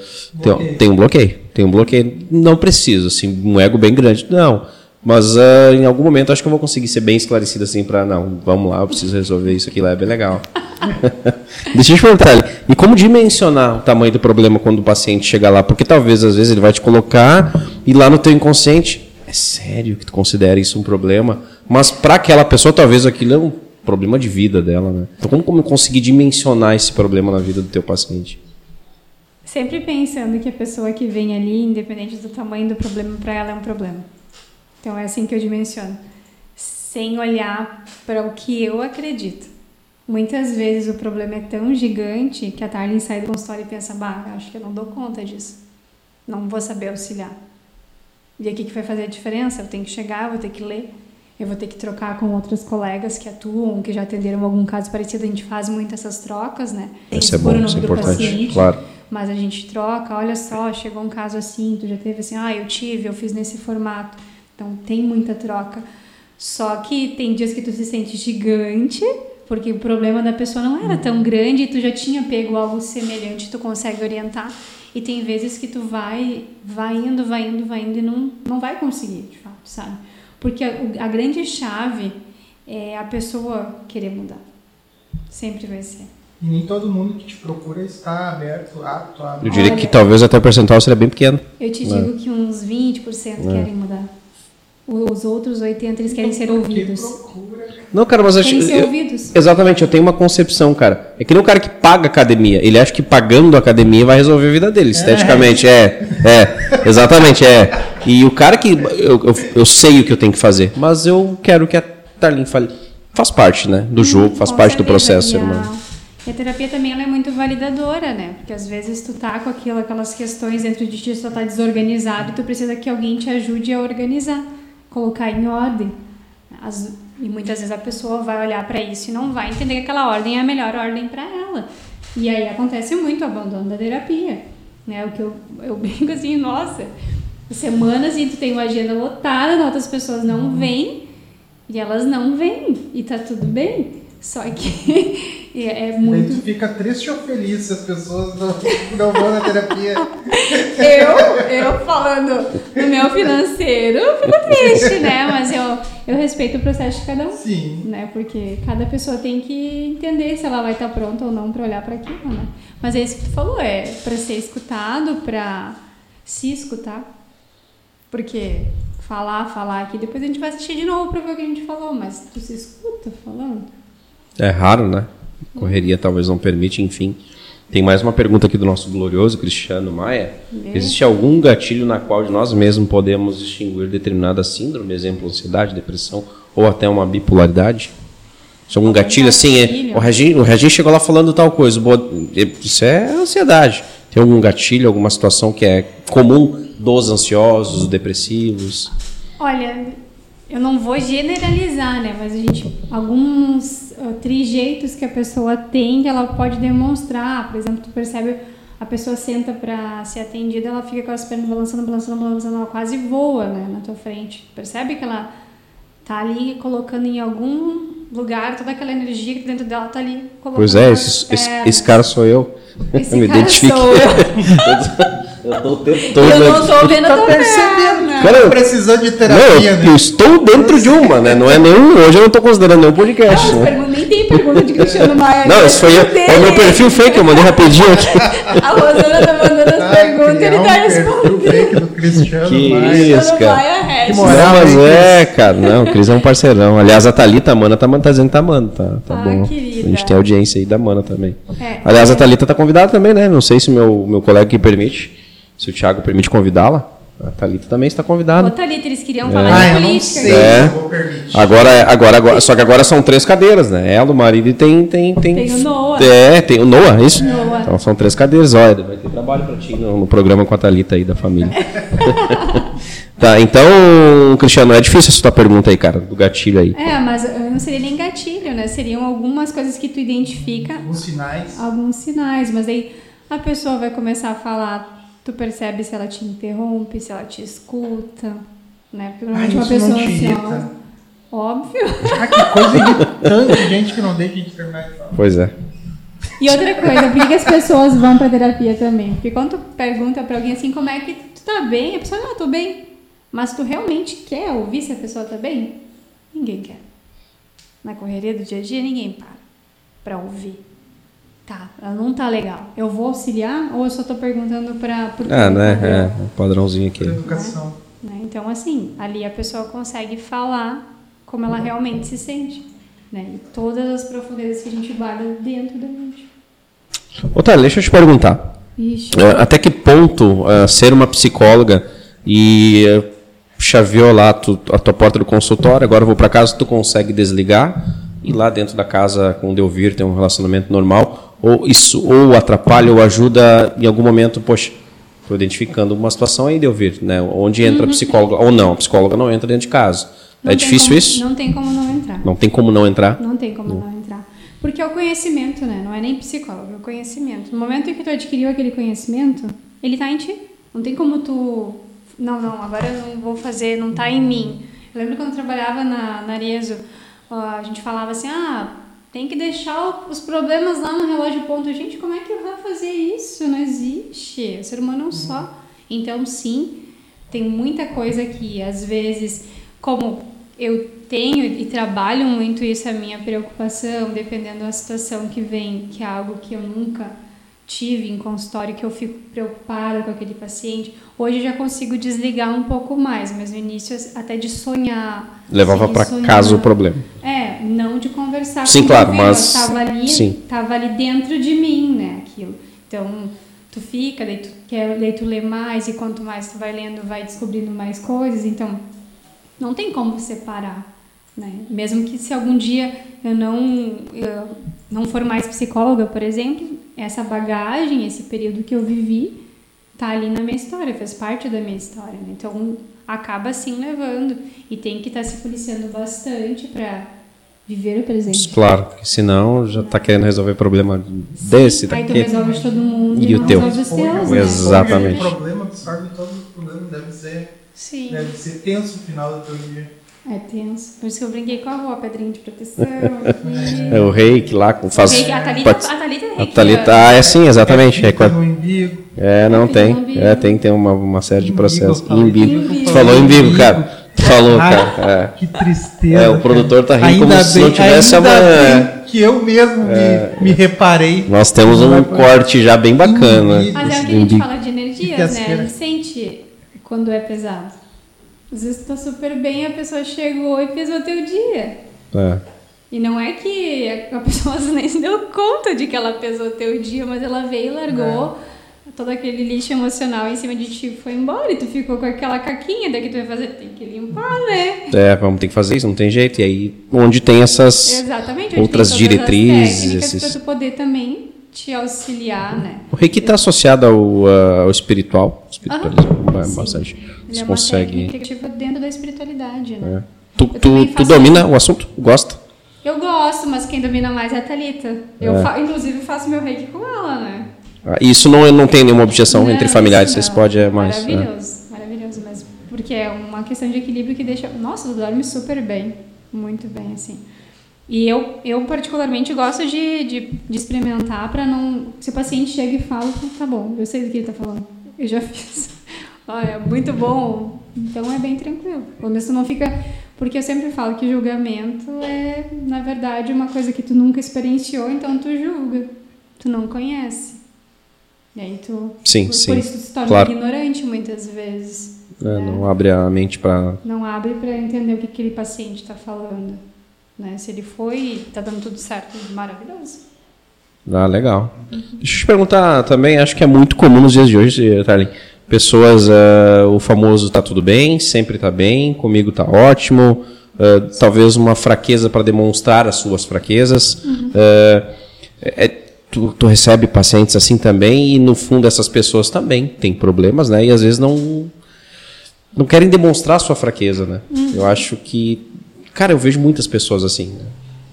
tenho, tenho um bloqueio. Tenho um bloqueio. Não preciso, assim, um ego bem grande. Não. Mas uh, em algum momento acho que eu vou conseguir ser bem esclarecido assim para não, vamos lá, eu preciso resolver isso aqui lá, é bem legal. Deixa eu te perguntar, e como dimensionar o tamanho do problema quando o paciente chega lá? Porque talvez às vezes ele vai te colocar e lá no teu inconsciente, é sério que tu considera isso um problema? Mas para aquela pessoa talvez aquilo é um problema de vida dela, né? Então como, como conseguir dimensionar esse problema na vida do teu paciente? Sempre pensando que a pessoa que vem ali, independente do tamanho do problema, para ela é um problema. Então é assim que eu dimensiono, sem olhar para o que eu acredito. Muitas vezes o problema é tão gigante que a Tarlin sai do consultório e pensa: bah, acho que eu não dou conta disso. Não vou saber auxiliar. E aqui que vai fazer a diferença? Eu tenho que chegar, vou ter que ler, eu vou ter que trocar com outros colegas que atuam, que já atenderam algum caso parecido. A gente faz muito essas trocas, né? Isso é bom, isso é importante, paciente, claro. Mas a gente troca, olha só, chegou um caso assim, tu já teve assim, ah, eu tive, eu fiz nesse formato então tem muita troca. Só que tem dias que tu se sente gigante, porque o problema da pessoa não era tão grande e tu já tinha pego algo semelhante, tu consegue orientar. E tem vezes que tu vai, vai indo, vai indo, vai indo e não, não vai conseguir, de fato, sabe? Porque a, a grande chave é a pessoa querer mudar. Sempre vai ser. E nem todo mundo que te procura está aberto, apto a. Eu diria Olha, que talvez até o percentual seria bem pequeno. Eu te digo que uns 20% é. querem mudar. Os outros 80 eles querem ser ouvidos. Não, cara, mas querem ser eu, ouvidos. Exatamente, eu tenho uma concepção, cara. É que nem o cara que paga academia. Ele acha que pagando a academia vai resolver a vida dele, esteticamente. É, é, exatamente, é. E o cara que. Eu, eu, eu sei o que eu tenho que fazer, mas eu quero que a Tarlin fale. Faz parte, né? Do hum, jogo, faz parte do processo, irmão. E a terapia também ela é muito validadora, né? Porque às vezes tu tá com aquilo, aquelas questões dentro de ti, tu tá desorganizado e tu precisa que alguém te ajude a organizar colocar em ordem. As, e muitas vezes a pessoa vai olhar para isso e não vai entender que aquela ordem é a melhor ordem para ela. E aí acontece muito o abandono da terapia. Né? O que eu, eu brinco assim, nossa, semanas e tu tem uma agenda lotada, outras pessoas não vêm e elas não vêm e tá tudo bem. Só que É, é muito. Gente fica triste ou feliz se as pessoas não, não vão na terapia? eu, eu falando no meu financeiro, fico triste, né? Mas eu, eu respeito o processo de cada um. Sim. Né? Porque cada pessoa tem que entender se ela vai estar pronta ou não para olhar para aquilo, né? Mas é isso que tu falou, é para ser escutado, para se escutar. Porque falar, falar aqui, depois a gente vai assistir de novo pra ver o que a gente falou, mas tu se escuta falando? É raro, né? Correria talvez não permite, enfim. Tem mais uma pergunta aqui do nosso glorioso Cristiano Maia. Bem. Existe algum gatilho na qual de nós mesmos podemos distinguir determinada síndrome, exemplo, ansiedade, depressão ou até uma bipolaridade? Se algum gatilho assim, é, gatilho? o Regin, o Regin chegou lá falando tal coisa, boa, isso é ansiedade. Tem algum gatilho, alguma situação que é comum dos ansiosos, depressivos? Olha, eu não vou generalizar, né? Mas a gente, alguns uh, trejeitos que a pessoa tem, que ela pode demonstrar. Por exemplo, tu percebe a pessoa senta para ser atendida, ela fica com as pernas balançando, balançando, balançando, ela quase voa, né, na tua frente. Percebe que ela tá ali colocando em algum lugar toda aquela energia que dentro dela tá ali colocando. Pois é, esse, esse, esse cara sou eu. Esse me cara identifique. sou eu. Eu tô o tempo todo. eu não tô vendo Tá percebendo? perna. Cara, eu- Precisando de Não, terapia, eu, né? eu estou dentro de uma, né? Não é nenhum. Hoje eu não estou considerando nenhum podcast. Não, Né? pergunta- nem tem pergunta de Cristiano Maia. Não, isso foi Dele. é o meu perfil fake, eu mandei rapidinho aqui. A Rosana tá mandando as Ah, perguntas e ele um tá perfil respondendo. fake do Cristiano Que Maia. isso, Cristiano cara. Maia. Que Não, mas é, cara. Não, o Cris é um parceirão. Aliás, a Thalita, a Mana, tá, tá dizendo que tá amando, tá, tá Ah, bom. querida. A gente tem audiência aí da Mana também. É. Aliás, a Thalita tá convidada também, né? Não sei se o meu, meu colega que permite, se o Thiago permite convidá-la. A Thalita também está Ô, convidada. Thalita, eles queriam falar Ah, de política. sei É. vou permitir. Agora, agora, agora, só que agora são três cadeiras, né? Ela, o marido e tem. Tem, tem, Tem o Noah. É, tem o Noah, é isso? Noah. Então são três cadeiras. Olha, vai ter trabalho pra ti no, no programa com a Thalita aí da família. tá, então, Cristiano, é difícil essa tua pergunta aí, cara, do gatilho aí. É, mas não seria nem gatilho, né? Seriam algumas coisas que tu identifica, Os sinais. alguns sinais, mas aí a pessoa vai começar a falar, tu percebe se ela te interrompe, se ela te escuta, né? Porque normalmente uma isso não pessoa te ansiosa. irrita? Óbvio. Ah, que coisa irritante, gente que não deixa de terminar de falar. Pois é. E outra coisa, por que que as pessoas vão pra terapia também? Porque quando tu pergunta pra alguém assim, como é que tu tá bem? A pessoa, não, eu tô bem. Mas tu realmente quer ouvir se a pessoa tá bem? Ninguém quer. Na correria do dia a dia, ninguém para pra ouvir. Tá, ela não tá legal. Eu vou auxiliar ou eu só tô perguntando pra... por quê? Ah, né? É, um padrãozinho aqui. Por educação. Né? Então, assim, ali a pessoa consegue falar como ela realmente se sente. Né? E todas as profundezas que a gente guarda dentro da gente. Ô, Thalita, deixa eu te perguntar. Ixi. É, Até que ponto é, ser uma psicóloga e é, chaveou lá tu- a tua porta do consultório, agora eu vou para casa, tu consegue desligar e lá dentro da casa com o Delvir ter um relacionamento normal, ou isso ou atrapalha ou ajuda em algum momento, poxa, estou identificando uma situação aí, Delvir, né, onde entra a psicóloga, ou não, a psicóloga não entra dentro de casa. Uhum. Não é difícil como- isso? Não tem como não entrar. Não tem como não entrar? Não tem como não entrar. Porque é o conhecimento, né? Não é nem psicólogo, é o conhecimento. No momento em que tu adquiriu aquele conhecimento, ele tá em ti. Não tem como tu. Não, não, agora eu não vou fazer, não tá em mim. Eu lembro quando eu trabalhava na, na Arezzo, a gente falava assim: ah, tem que deixar os problemas lá no relógio ponto. Gente, como é que vai fazer isso? Não existe. O ser humano é um só. Então, sim, tem muita coisa que às vezes, como eu tenho e trabalho muito isso, a minha preocupação, dependendo da situação que vem, que é algo que eu nunca tive em consultório, que eu fico preocupada com aquele paciente. Hoje eu já consigo desligar um pouco mais, mas no início até de sonhar. Levava sim, para casa o problema. É, não de conversar Sim, com claro, mas- Estava ali, sim. tava ali dentro de mim, né, aquilo. Então, tu fica, daí tu quer, daí tu lê mais e quanto mais tu vai lendo, vai descobrindo mais coisas. Então, não tem como separar, né? Mesmo que se algum dia eu não eu não for mais psicóloga, por exemplo, essa bagagem, esse período que eu vivi, tá ali na minha história, fez parte da minha história, né? Então, acaba assim levando e tem que estar se policiando bastante para viver o presente. Claro, porque senão já está querendo resolver problema desse, Aí tu daquele. resolve de todo mundo E e, o não teu? resolve os teus, né? Exatamente. O problema absorve todos os problemas, deve ser, Sim. deve ser tenso o final do teu dia. É tenso. Por isso que eu brinquei com a avó, pedrinha de proteção. aqui. É o reiki lá, com faz. Reiki, a Thalita, pode- a Thalita é A reiki. Thalita, ah, é sim, exatamente. É, quando- no umbigo. é, não Fica tem. umbigo. É, tem que ter uma, uma série de Umbigo, processos. umbigo. Tu falou imbigo, cara. Tu falou, cara. Que tristeza. É, o produtor tá rindo como Ainda se não bem- tivesse bem que eu mesmo me, me reparei. É. Nós temos um corte já bem bacana. Imbigo. Mas é o que a gente imbigo. fala de energias, né? A gente sente quando é pesado. Às vezes tu tá super bem, a pessoa chegou e fez o teu dia. É. E não é que a pessoa nem se deu conta de que ela pesou o teu dia, mas ela veio e largou todo aquele lixo emocional em cima de ti e foi embora. E tu ficou com aquela caquinha, daqui tu vai fazer, tem que limpar, né? É, vamos ter que fazer isso, não tem jeito. E aí, onde tem essas Exatamente, onde outras tem diretrizes. As técnicas esses- pra tu poder também te auxiliar, né? O reiki está associado ao, ah, ao espiritual. Espiritualismo, é sim. bastante. Ele Você é uma consegue. técnica dentro da espiritualidade, né? é. Tu, Eu tu, tu domina o assunto? Gosta? Eu gosto, mas quem domina mais é a Thalita. Eu, É. fa- inclusive, faço meu reiki com ela, né? Ah, Isso não, não tem nenhuma objeção Não, entre familiares, vocês podem é mais. é. Maravilhoso, maravilhoso, mas porque é uma questão de equilíbrio que deixa. Nossa, tu dorme super bem, muito bem, assim. E eu, eu particularmente gosto de, de, de experimentar para não. Se o paciente chega e fala, tá bom, eu sei do que ele tá falando, eu já fiz. Olha, muito bom. Então é bem tranquilo. Pelo menos tu não fica. Porque eu sempre falo que julgamento é, na verdade, uma coisa que tu nunca experienciou, então tu julga. Tu não conhece. E aí tu. Sim, por, sim, Por isso tu se torna claro. ignorante muitas vezes. É, né? não abre a mente para. Não abre para entender o que aquele paciente está falando. Né? Se ele foi tá dando tudo certo, maravilhoso. Ah, legal. Deixa eu te perguntar também, acho que é muito comum nos dias de hoje, Tarlin. Pessoas, ah, o famoso tá tudo bem, sempre tá bem, comigo tá ótimo. ah, talvez uma fraqueza para demonstrar as suas fraquezas. Ah, é- tu, tu recebe pacientes assim também e no fundo essas pessoas também têm problemas, né? E às vezes não não querem demonstrar a sua fraqueza, né? Eu acho que, cara, eu vejo muitas pessoas assim. Né?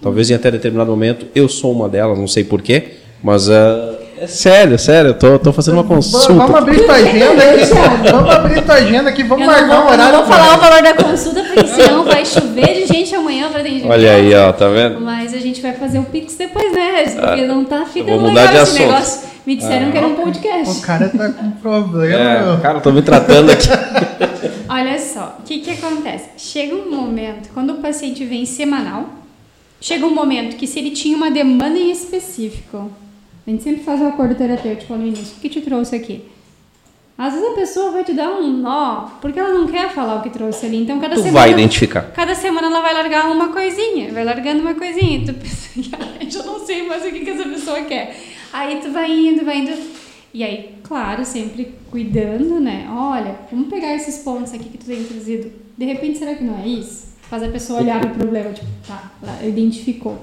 Talvez em até determinado momento eu sou uma delas, não sei porquê, mas ah, é sério, sério, eu tô, tô fazendo uma consulta. Vamos abrir tua agenda aqui. Vamos abrir tua agenda aqui, vamos eu marcar vou, um eu horário. não vou pra- falar o valor da consulta, porque senão vai chover de gente amanhã para atendimento. Olha aí, ó, tá vendo? Mas a gente vai fazer o Pix depois, né? Porque não tá ficando vou mudar legal de esse assunto. negócio. Me disseram que era um podcast. O cara tá com problema. É, cara, eu tô me tratando aqui. Olha só, o que, que acontece? Chega um momento, quando o paciente vem semanal, chega um momento que se ele tinha uma demanda em específico, a gente sempre faz um acordo terapêutico no início, o que te trouxe aqui? Às vezes a pessoa vai te dar um nó, porque ela não quer falar o que trouxe ali. Então, cada Tu semana. vai identificar. Cada semana ela vai largar uma coisinha, vai largando uma coisinha. E tu pensa, "Ai, eu não sei mais o que, que essa pessoa quer. Aí tu vai indo, vai indo. E aí, claro, sempre cuidando, né? Olha, vamos pegar esses pontos aqui que tu tem trazido. De repente, será que não é isso? Faz a pessoa olhar pro problema, tipo, tá, ela identificou.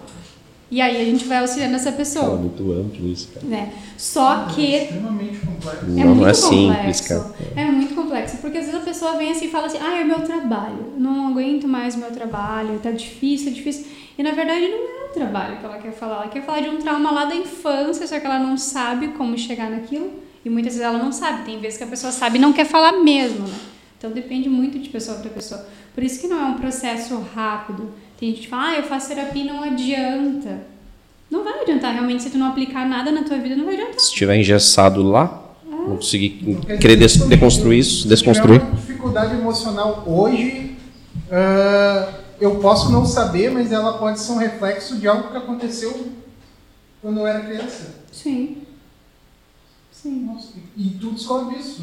E aí a gente vai auxiliando essa pessoa, muito amplo isso, cara. né? Só que Extremamente complexo. é Não, não muito é simples, complexo. cara. É muito complexo, porque às vezes a pessoa vem assim e fala assim: ah, é o meu trabalho, não aguento mais o meu trabalho, tá difícil, é difícil. E na verdade não é o trabalho que ela quer falar, ela quer falar de um trauma lá da infância, só que ela não sabe como chegar naquilo. E muitas vezes ela não sabe, tem vezes que a pessoa sabe e não quer falar mesmo, né? Então depende muito de pessoa para pessoa. Por isso que não é um processo rápido. Tem gente que fala, ah, eu faço terapia e não adianta. Não vai adiantar realmente se tu não aplicar nada na tua vida, não vai adiantar. Se estiver engessado lá, não conseguir querer des- deconstruir isso, se desconstruir. tiver uma dificuldade emocional hoje, ah, eu posso não saber, mas ela pode ser um reflexo de algo que aconteceu quando eu era criança. Sim. Sim. Nossa, e tu descobre isso.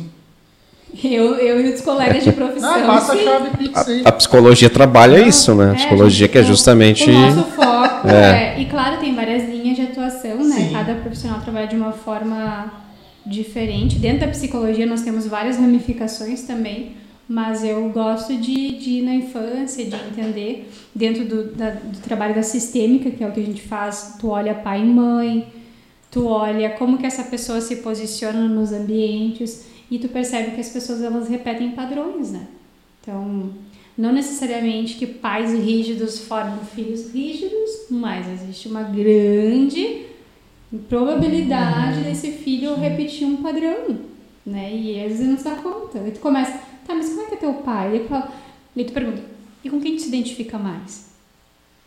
Eu, eu e os colegas de profissão. Ah, passa a sim. chave Pix aí. A, a psicologia trabalha isso, né? A É, psicologia que é justamente. O nosso foco É. é. E claro, tem várias linhas de atuação, né? Sim. Cada profissional trabalha de uma forma diferente. Dentro da psicologia nós temos várias ramificações também. Mas eu gosto de, de ir na infância, de entender dentro do, da- do trabalho da sistêmica, que é o que a gente faz. Tu olha pai e mãe, tu olha como que essa pessoa se posiciona nos ambientes e tu percebe que as pessoas elas repetem padrões, né? Então, não necessariamente que pais rígidos formam filhos rígidos, mas existe uma grande probabilidade desse filho repetir um padrão, né? E vezes não se dá conta. E tu começa, tá, mas como é que é teu pai? E, e tu pergunta, e com quem tu se identifica mais?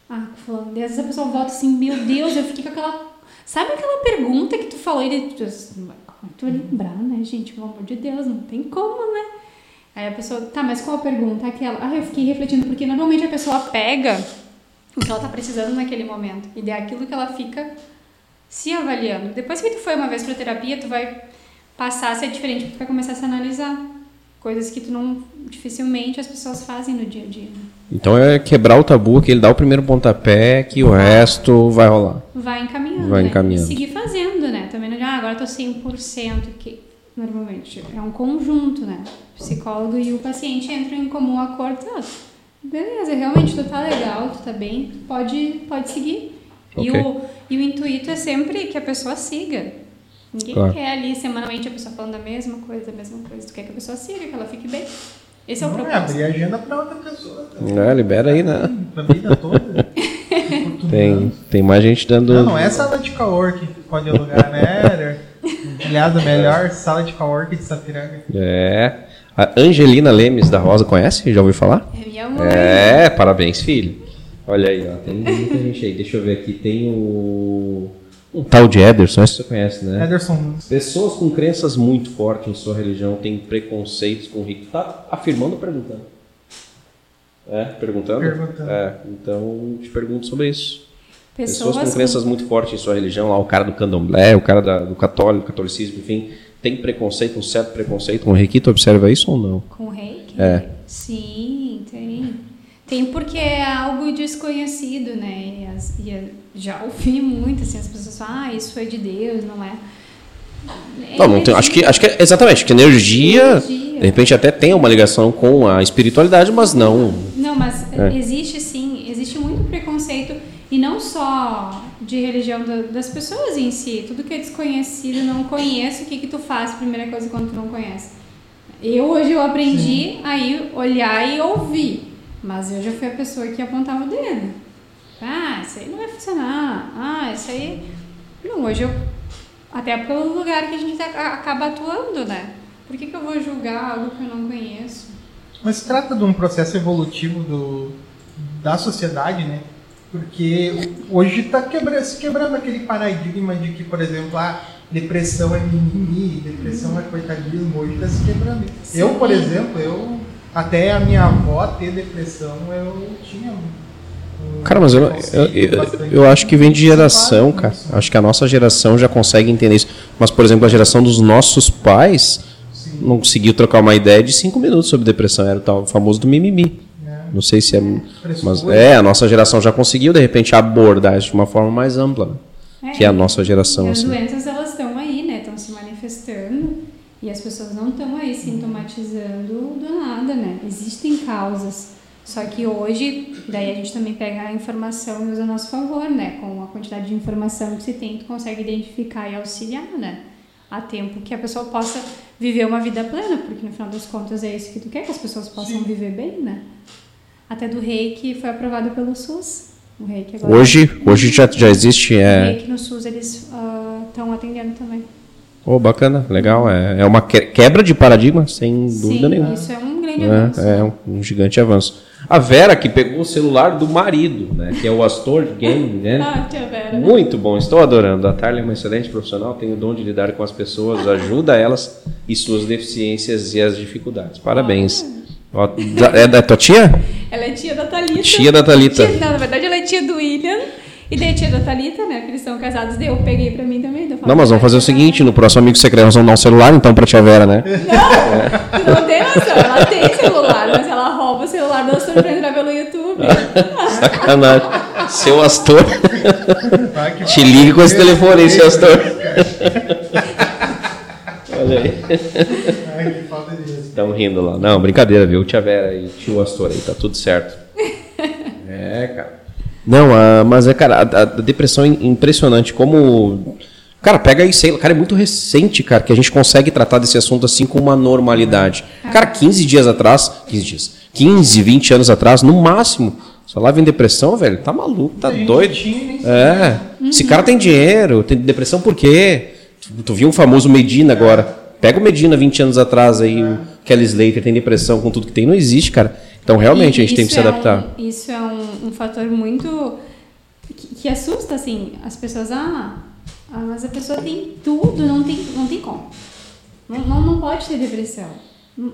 Ah, com fulano. E às vezes a pessoa volta assim, meu Deus, eu fiquei com aquela... Sabe aquela pergunta que tu falou e tu, como é tu vai lembrar, né, gente? Pelo amor de Deus, não tem como, né? Aí a pessoa, tá, mas qual a pergunta? Aquela. Ah, eu fiquei refletindo, porque normalmente a pessoa pega o que ela tá precisando naquele momento. E é aquilo que ela fica se avaliando. Depois que tu foi uma vez pra terapia, tu vai passar a ser diferente, porque tu vai começar a se analisar. Coisas que tu não dificilmente as pessoas fazem no dia a dia. Então é quebrar o tabu, que ele dá o primeiro pontapé, que o resto vai rolar. Vai encaminhando, Vai né? encaminhando. E seguir fazendo, né? Também não, ah, agora eu tô 100%, que normalmente é um conjunto, né? O psicólogo e o paciente entram em comum acordo. Ah, beleza, realmente tu tá legal, tu tá bem, pode, pode seguir. E, Ok. o, e o intuito é sempre que a pessoa siga. Ninguém Claro. quer ali semanalmente a pessoa falando a mesma coisa, a mesma coisa. Tu quer que a pessoa siga, que ela fique bem. Esse é o Não é abrir agenda pra outra pessoa. também. É, libera aí, né? Pra vida toda. Tem, tem mais gente dando. Não, não é sala de coworking que pode alugar, né? Aliás, a melhor sala de coworking de Sapiranga. É. A Angelina Lemes da Rosa, conhece? Já ouviu falar? É minha mãe. É, parabéns, filho. Olha aí, ó. Tem muita gente aí. Deixa eu ver aqui. Tem o. Um tal de Ederson, esse você conhece, né? Ederson, Pessoas com crenças muito fortes em sua religião têm preconceitos com o rico. Tá afirmando ou perguntando? É, perguntando? Perguntando. É, então te pergunto sobre isso. Pessoas, Pessoas com crenças muito fortes em sua religião, lá o cara do candomblé, o cara da- do católico, catolicismo, enfim, tem preconceito, um certo preconceito com o reiki, tu observa isso ou não? Com reiki? É. Sim, tem. Porque é algo desconhecido, né? E, as- e já ouvi muito, assim, as pessoas falam, ah, isso é de Deus, não é? É Não, não tem, acho que acho que é- exatamente, que energia, Energia. de repente até tem uma ligação com a espiritualidade, mas não. Não, mas É. existe sim, existe muito preconceito, e não só de religião da- das pessoas em si. Tudo que é desconhecido, não conheço, o que, que tu faz, primeira coisa, quando tu não conhece? Eu hoje eu aprendi a ir olhar e ouvir, mas eu já fui a pessoa que apontava o dedo. Ah, isso aí não vai funcionar. Ah, isso aí. Não, hoje eu. Até pelo lugar que a gente acaba atuando, né? Por que, que eu vou julgar algo que eu não conheço? Mas se trata de um processo evolutivo do, da sociedade, né? Porque hoje está quebra, se quebrando aquele paradigma de que, por exemplo, a depressão é mimimi, depressão é coitadismo, hoje está se quebrando. Sim. Eu, por exemplo, eu até a minha avó ter depressão, eu tinha. um Cara, mas eu, eu, eu, eu acho que vem de geração, cara. Acho que a nossa geração já consegue entender isso. Mas, por exemplo, a geração dos nossos pais Sim, não conseguiu trocar uma ideia de cinco minutos sobre depressão. Era o tal famoso do mimimi. né? Não sei se é. Mas Frescura. é, a nossa geração já conseguiu, de repente, abordar isso de uma forma mais ampla. né? Que é a nossa geração, as assim. doenças, elas estão aí, né? Estão se manifestando e as pessoas não estão aí sintomatizando do nada, né? Existem causas. Só que hoje, daí a gente também pega a informação e usa a nosso favor, né? Com a quantidade de informação que se tem, tu consegue identificar e auxiliar, né? A tempo que a pessoa possa viver uma vida plena, porque no final das contas é isso que tu quer, que as pessoas possam Sim. viver bem, né? Até do reiki foi aprovado pelo SUS. O reiki agora Hoje, hoje já, já existe. o É... reiki no SUS eles estão atendendo também. Oh, bacana, legal. É, é uma que- quebra de paradigma, sem dúvida Sim, nenhuma. isso é um grande avanço. É, é um, um gigante avanço. A Vera que pegou o celular do marido, né? Que é o Astor Game, né? Ah, tia Vera. Muito bom, estou adorando. A Tarly é uma excelente profissional, tem o dom de lidar com as pessoas, ajuda elas e suas deficiências e as dificuldades. Parabéns. Da- é da tua tia? Ela é tia da Thalita. Tia da Thalita. Tia- não, na verdade, ela é tia do William. E daí a tia da Thalita, né? Que eles são casados. Daí eu peguei pra mim também. falo, Não, mas vamos fazer o seguinte, no próximo amigo secreto nós vamos dar um celular então pra tia Vera, né? Tu não tem noção. Ela tem celular, mas ela rouba o celular do Astor pra entrar pelo YouTube. Sacanagem. Seu Astor. Te ligue com esse telefone aí, seu Astor. Olha aí. Estão rindo lá. Não, brincadeira, viu? Tia Vera e tio Astor aí, tá tudo certo. É, cara. Não, ah, mas é, cara, a, a depressão é impressionante. Como. Cara, pega aí, sei lá, cara, é muito recente, cara, que a gente consegue tratar desse assunto assim com uma normalidade. Cara, 15 dias atrás, 15 dias, 15, 20 anos atrás, no máximo, só lá vem depressão, velho, tá maluco, tá Tem doido. É, esse cara tem dinheiro, tem depressão por quê? Tu, tu viu o famoso Medina agora. Pega o Medina 20 anos atrás aí, o Kelly Slater tem depressão com tudo que tem, não existe, cara. Então realmente a gente E tem que se isso é adaptar. um- isso é um, um fator muito. Que, que assusta, assim. As pessoas, ah, ah, mas a pessoa tem tudo, não tem, não tem como. Não, não, não pode ter depressão. Não-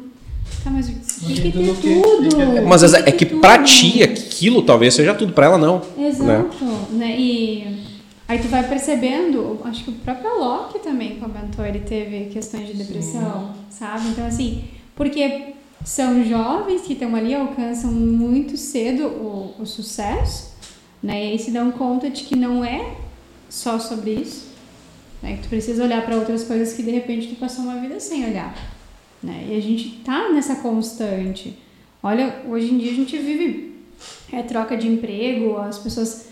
Tá, mas o que, que tem tudo tudo? O que que é? Mas é que tem pra tudo? ti aquilo talvez seja tudo, pra ela não. Né? Exato, né? E aí tu vai percebendo, acho que o próprio Locke também comentou, ele teve questões de depressão, sabe? Então assim, Porque são jovens que estão ali, alcançam muito cedo o, o sucesso, né? E aí se dão conta de que não é só sobre isso, né? Que tu precisa olhar para outras coisas que de repente tu passou uma vida sem olhar, né? E a gente tá nessa constante. Olha, hoje em dia a gente vive é troca de emprego, as pessoas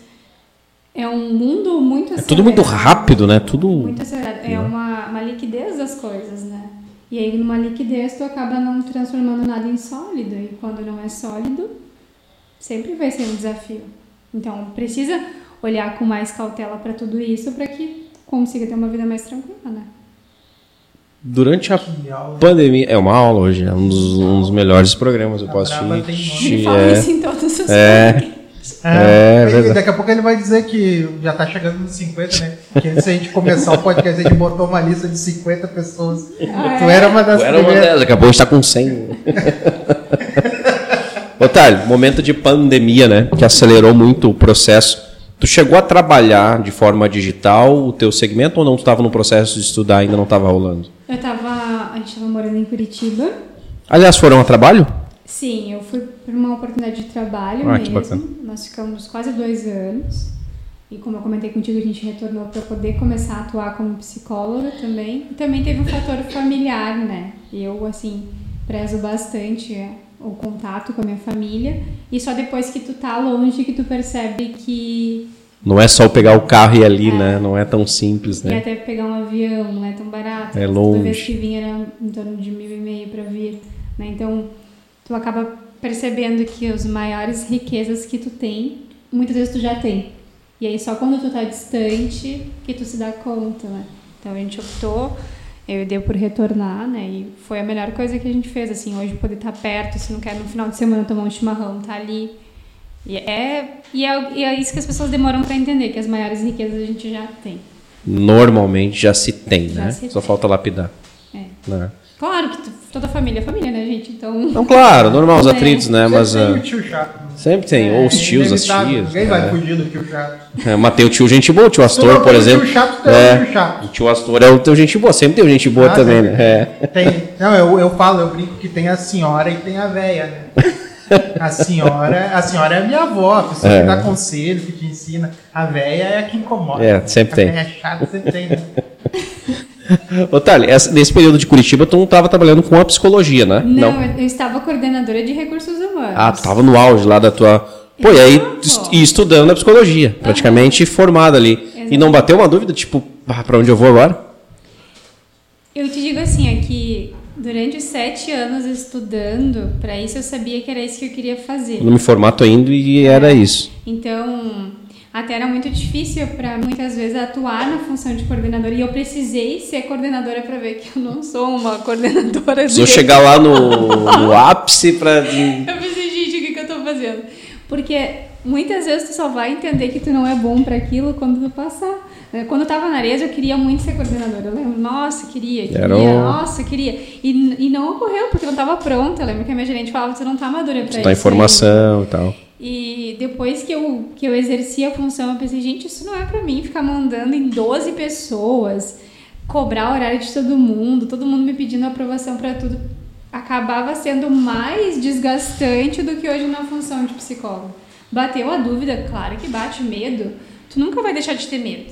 é um mundo muito acelerado. É tudo muito rápido, né? Tudo muito acelerado. É uma, uma liquidez das coisas, né? E aí, numa liquidez, tu acaba não transformando nada em sólido. E quando não é sólido, sempre vai ser um desafio. Então, precisa olhar com mais cautela para tudo isso para que consiga ter uma vida mais tranquila, né? Durante a pandemia. É uma aula hoje, é um dos, um dos melhores programas. Eu posso te. Ele fala isso em todos os é, é, é daqui a pouco ele vai dizer que já está chegando nos 50, né? Que se a gente começar o podcast, a gente botou uma lista de 50 pessoas. Ah, tu era uma das tu era uma delas, daqui a pouco está com 100. Otário, momento de pandemia, né? Que acelerou muito o processo. Tu chegou a trabalhar de forma digital o teu segmento ou não? Tu estava no processo de estudar ainda não estava rolando? Eu estava, a gente estava morando em Curitiba. Aliás, foram a trabalho? Sim, eu fui por uma oportunidade de trabalho ah, mesmo. Nós ficamos quase dois anos. E como eu comentei contigo, a gente retornou para poder começar a atuar como psicóloga também. E também teve um fator familiar, né? Eu, assim, prezo bastante é, o contato com a minha família. E só depois que tu tá longe que tu percebe que. Não é só pegar o carro e ir ali, é. né? Não é tão simples, né? E até pegar um avião, não é tão barato. É longe. Toda vez que vinha era em torno de mil e meio para vir. Né? Então, tu acaba percebendo que as maiores riquezas que tu tem, muitas vezes tu já tem. E aí só quando tu tá distante que tu se dá conta, né? Então a gente optou, eu dei por retornar, né? E foi a melhor coisa que a gente fez, assim, hoje poder estar tá perto, se não quer no final de semana tomar um chimarrão, tá ali. E é, e é, e é isso que as pessoas demoram para entender, que as maiores riquezas a gente já tem. Normalmente já se tem, já né? Se Só tem. falta lapidar. É. Né? Claro que toda família é família, né, gente? Então. Não, claro, normal os é. atritos, né? Sempre mas. Tem uh, o tio chato. Sempre tem, é, ou os tios, as tias. Ninguém vai é. fugir do tio chato. É, mas tem o tio gente boa, o tio Astor, por exemplo. O tio chato tem é, o tio chato. O tio Astor é o teu gente boa, sempre tem o gente boa ah, também, né? É. Tem, não, eu, eu falo, eu brinco que tem a senhora e tem a véia, né? A senhora, a senhora é a minha avó, a pessoa é. que dá conselho, que te ensina. A véia é a que incomoda. É, sempre a tem. A véia é chata, sempre tem, né? Otália, nesse período de Curitiba, tu não estava trabalhando com a psicologia, né? Não, não, eu estava coordenadora de recursos humanos. Ah, tu estava no auge lá da tua. Pô, e aí e estudando a psicologia, praticamente uhum. formada ali. Exatamente. E não bateu uma dúvida, tipo, ah, para onde eu vou agora? Eu te digo assim, é que durante os sete anos estudando, para isso eu sabia que era isso que eu queria fazer. No me formato indo e era isso. Então, até era muito difícil para muitas vezes atuar na função de coordenadora e eu precisei ser coordenadora para ver que eu não sou uma coordenadora. Precisou chegar lá no, no ápice para. eu pensei, gente, o que, que eu estou fazendo? Porque muitas vezes tu só vai entender que tu não é bom para aquilo quando tu passar. Né? Quando eu estava na Arezzo, eu queria muito ser coordenadora. Eu lembro, nossa, queria, queria, um... nossa, queria. E, e não ocorreu, porque eu não estava pronta. Eu lembro que a minha gerente falava, você não está madura para isso. Está em formação e tal. E depois que eu, que eu exerci a função, eu pensei, gente, isso não é para mim ficar mandando em 12 pessoas, cobrar o horário de todo mundo, todo mundo me pedindo aprovação para tudo. Acabava sendo mais desgastante do que hoje na função de psicólogo. Bateu a dúvida, claro que bate medo. Tu nunca vai deixar de ter medo.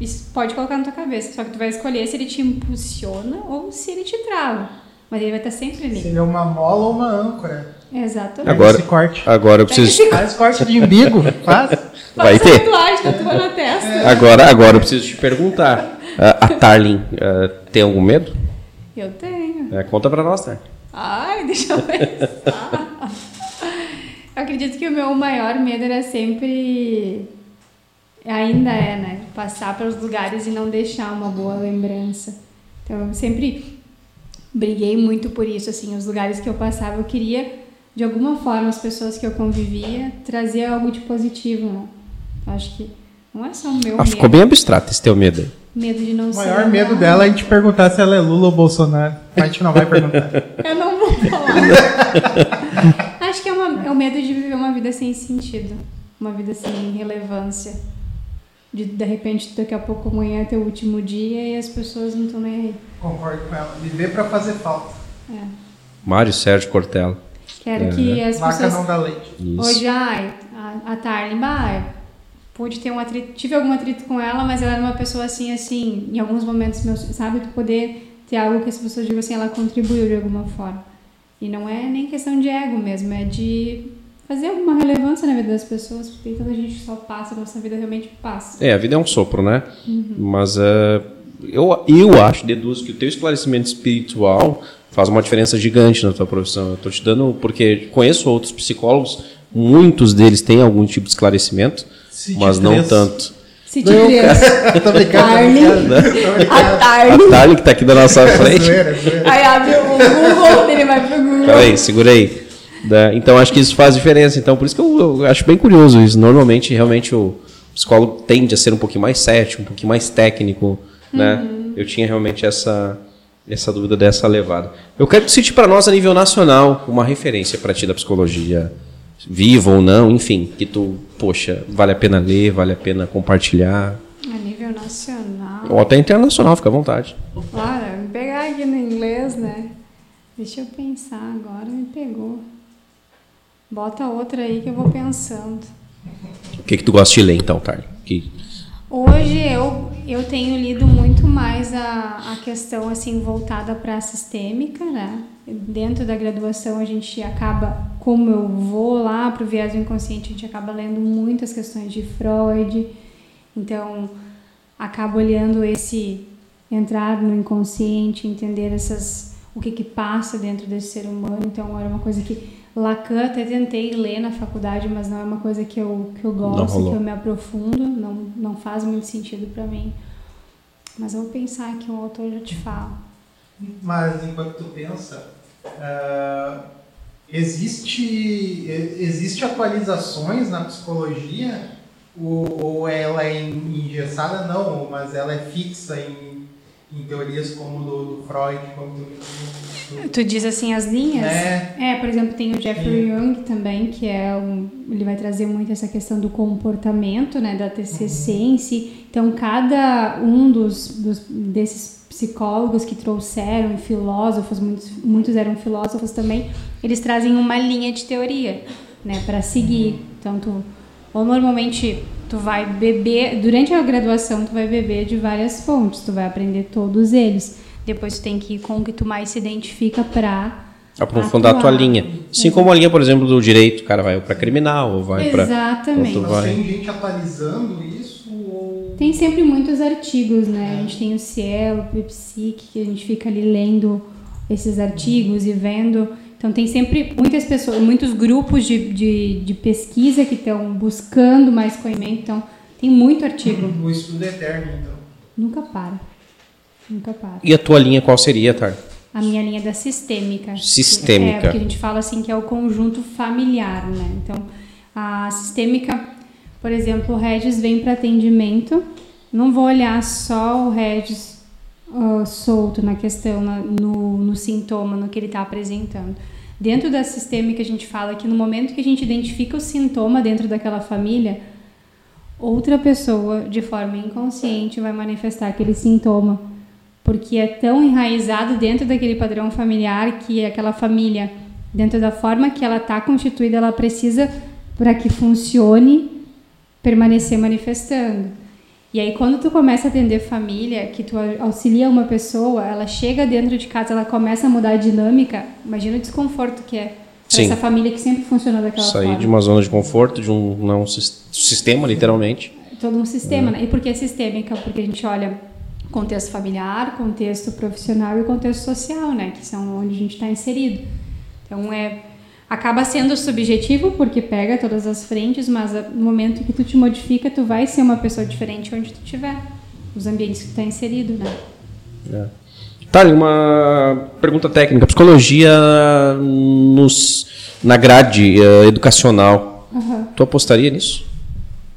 Isso pode colocar na tua cabeça, só que tu vai escolher se ele te impulsiona ou se ele te trava. Mas ele vai estar sempre ali. Se ele é uma mola ou uma âncora. Exatamente. Agora, esse corte. agora eu preciso. Faz corte de umbigo, faz. Vai ter. Tatuagem na testa. É. Agora, agora eu preciso te perguntar. a Tarlin uh, tem algum medo? Eu tenho. É, conta pra nós, né? Ai, deixa eu pensar. eu acredito que o meu maior medo era sempre. Ainda é, né? Passar pelos lugares e não deixar uma boa lembrança. Então eu sempre briguei muito por isso, assim, os lugares que eu passava eu queria de alguma forma as pessoas que eu convivia trazer algo de positivo, né? Acho que não é só o meu ah, medo. Ficou bem abstrato esse teu medo aí. Medo de não o ser. O maior medo dela é a gente perguntar se ela é Lula ou Bolsonaro. Mas a gente não vai perguntar. eu não vou falar. Acho que é, uma, é o medo de viver uma vida sem sentido. Uma vida sem relevância. De, de repente, daqui a pouco amanhã é teu último dia e as pessoas não estão nem aí. Concordo com ela. Viver para fazer falta. É. Mário Sérgio Cortella. Quero é. que as Vaca pessoas... não dá leite. Isso. Hoje, ai, a, a Tarly, bah, pude ter um atrito, tive algum atrito com ela, mas ela era uma pessoa assim, assim, em alguns momentos meus, sabe, tu poder ter algo que as pessoas digam assim, ela contribuiu de alguma forma. E não é nem questão de ego mesmo, é de fazer alguma relevância na vida das pessoas, porque toda a gente só passa, a nossa vida realmente passa. É, a vida é um sopro, né? Uhum. Mas uh, eu, eu acho, deduzo que o teu esclarecimento espiritual faz uma diferença gigante na tua profissão. Eu estou te dando, porque conheço outros psicólogos, muitos deles têm algum tipo de esclarecimento, mas não tanto. Criança. tô brincando. A Tarly. A Tarly que está aqui da nossa frente. Aí abre o Google, ele vai pro Google. Peraí, segurei. Né? Então acho que isso faz diferença. Então por isso que eu, eu, acho bem curioso isso. Normalmente, realmente, o psicólogo tende a ser um pouquinho mais cético, um pouquinho mais técnico. Né? Uhum. Eu tinha realmente essa, essa dúvida dessa levada. Eu quero que cite para nós a nível nacional uma referência para ti da psicologia, viva ou não, enfim, que tu, poxa, vale a pena ler, vale a pena compartilhar. A nível nacional. Ou até internacional, fica à vontade. Claro, pegar aqui no inglês, né? Deixa eu pensar agora, me pegou. Bota outra aí que eu vou pensando. O que, que tu gosta de ler então, Tarly? Que... Hoje eu, eu tenho lido muito mais a, a questão assim voltada para a sistêmica, né? Dentro da graduação a gente acaba, como eu vou lá para o viés do inconsciente, a gente acaba lendo muitas questões de Freud. Então, acabo olhando esse entrar no inconsciente, entender essas o que que passa dentro desse ser humano. Então, era uma coisa que Lacan até tentei ler na faculdade, mas não é uma coisa que eu, que eu gosto, que eu me aprofundo, não, não faz muito sentido para mim. Mas eu vou pensar que um autor já te fala. Mas enquanto tu pensa, uh, existe, existe atualizações na psicologia ou, ou ela é engessada? Não, mas ela é fixa em em teorias como do, do Freud, como do, Tu diz assim as linhas? É. é, por exemplo, tem o Jeffrey Young também, que é um, ele vai trazer muito essa questão do comportamento, né, da TCC uhum. em si. Então, cada um dos, dos desses psicólogos que trouxeram e filósofos, muitos, muitos eram filósofos também, eles trazem uma linha de teoria, né, para seguir. Então, tu, ou normalmente tu vai beber, durante a graduação tu vai beber de várias fontes, tu vai aprender todos eles. Depois tu tem que ir com o que tu mais se identifica para aprofundar atuar. a tua linha. Assim como a linha, por exemplo, do direito, o cara vai para criminal ou vai para Exatamente. Vai... Tem gente atualizando isso ou... Tem sempre muitos artigos, né? É. A gente tem o Cielo, o Psique, que a gente fica ali lendo esses artigos e vendo então tem sempre muitas pessoas, muitos grupos de, de, de pesquisa que estão buscando mais conhecimento. Então tem muito artigo. O estudo é eterno, então. Nunca para. Nunca para. E a tua linha qual seria, Tar? A minha linha da sistêmica. Sistêmica. É, porque a gente fala assim que é o conjunto familiar, né? Então, a sistêmica, por exemplo, o Regis vem para atendimento. Não vou olhar só o Regis uh, solto na questão, na, no, no sintoma, no que ele está apresentando. Dentro da sistêmica, a gente fala que no momento que a gente identifica o sintoma dentro daquela família, outra pessoa, de forma inconsciente, vai manifestar aquele sintoma. Porque é tão enraizado dentro daquele padrão familiar que aquela família, dentro da forma que ela está constituída, ela precisa, para que funcione, permanecer manifestando. E aí quando tu começa a atender família, que tu auxilia uma pessoa, ela chega dentro de casa, ela começa a mudar a dinâmica, imagina o desconforto que é para essa família que sempre funcionou daquela Sair forma. Sair de uma zona de conforto, de um não sistema literalmente. Todo um sistema, né? E por que sistêmica? Porque a gente olha contexto familiar, contexto profissional e contexto social, né, que são onde a gente está inserido. Então é acaba sendo subjetivo porque pega todas as frentes, mas no momento que tu te modifica, tu vai ser uma pessoa diferente onde tu estiver, nos ambientes que tu está inserido, né? É. Tá, uma pergunta técnica. Psicologia nos, na grade uh, educacional. Uhum. Tu apostaria nisso?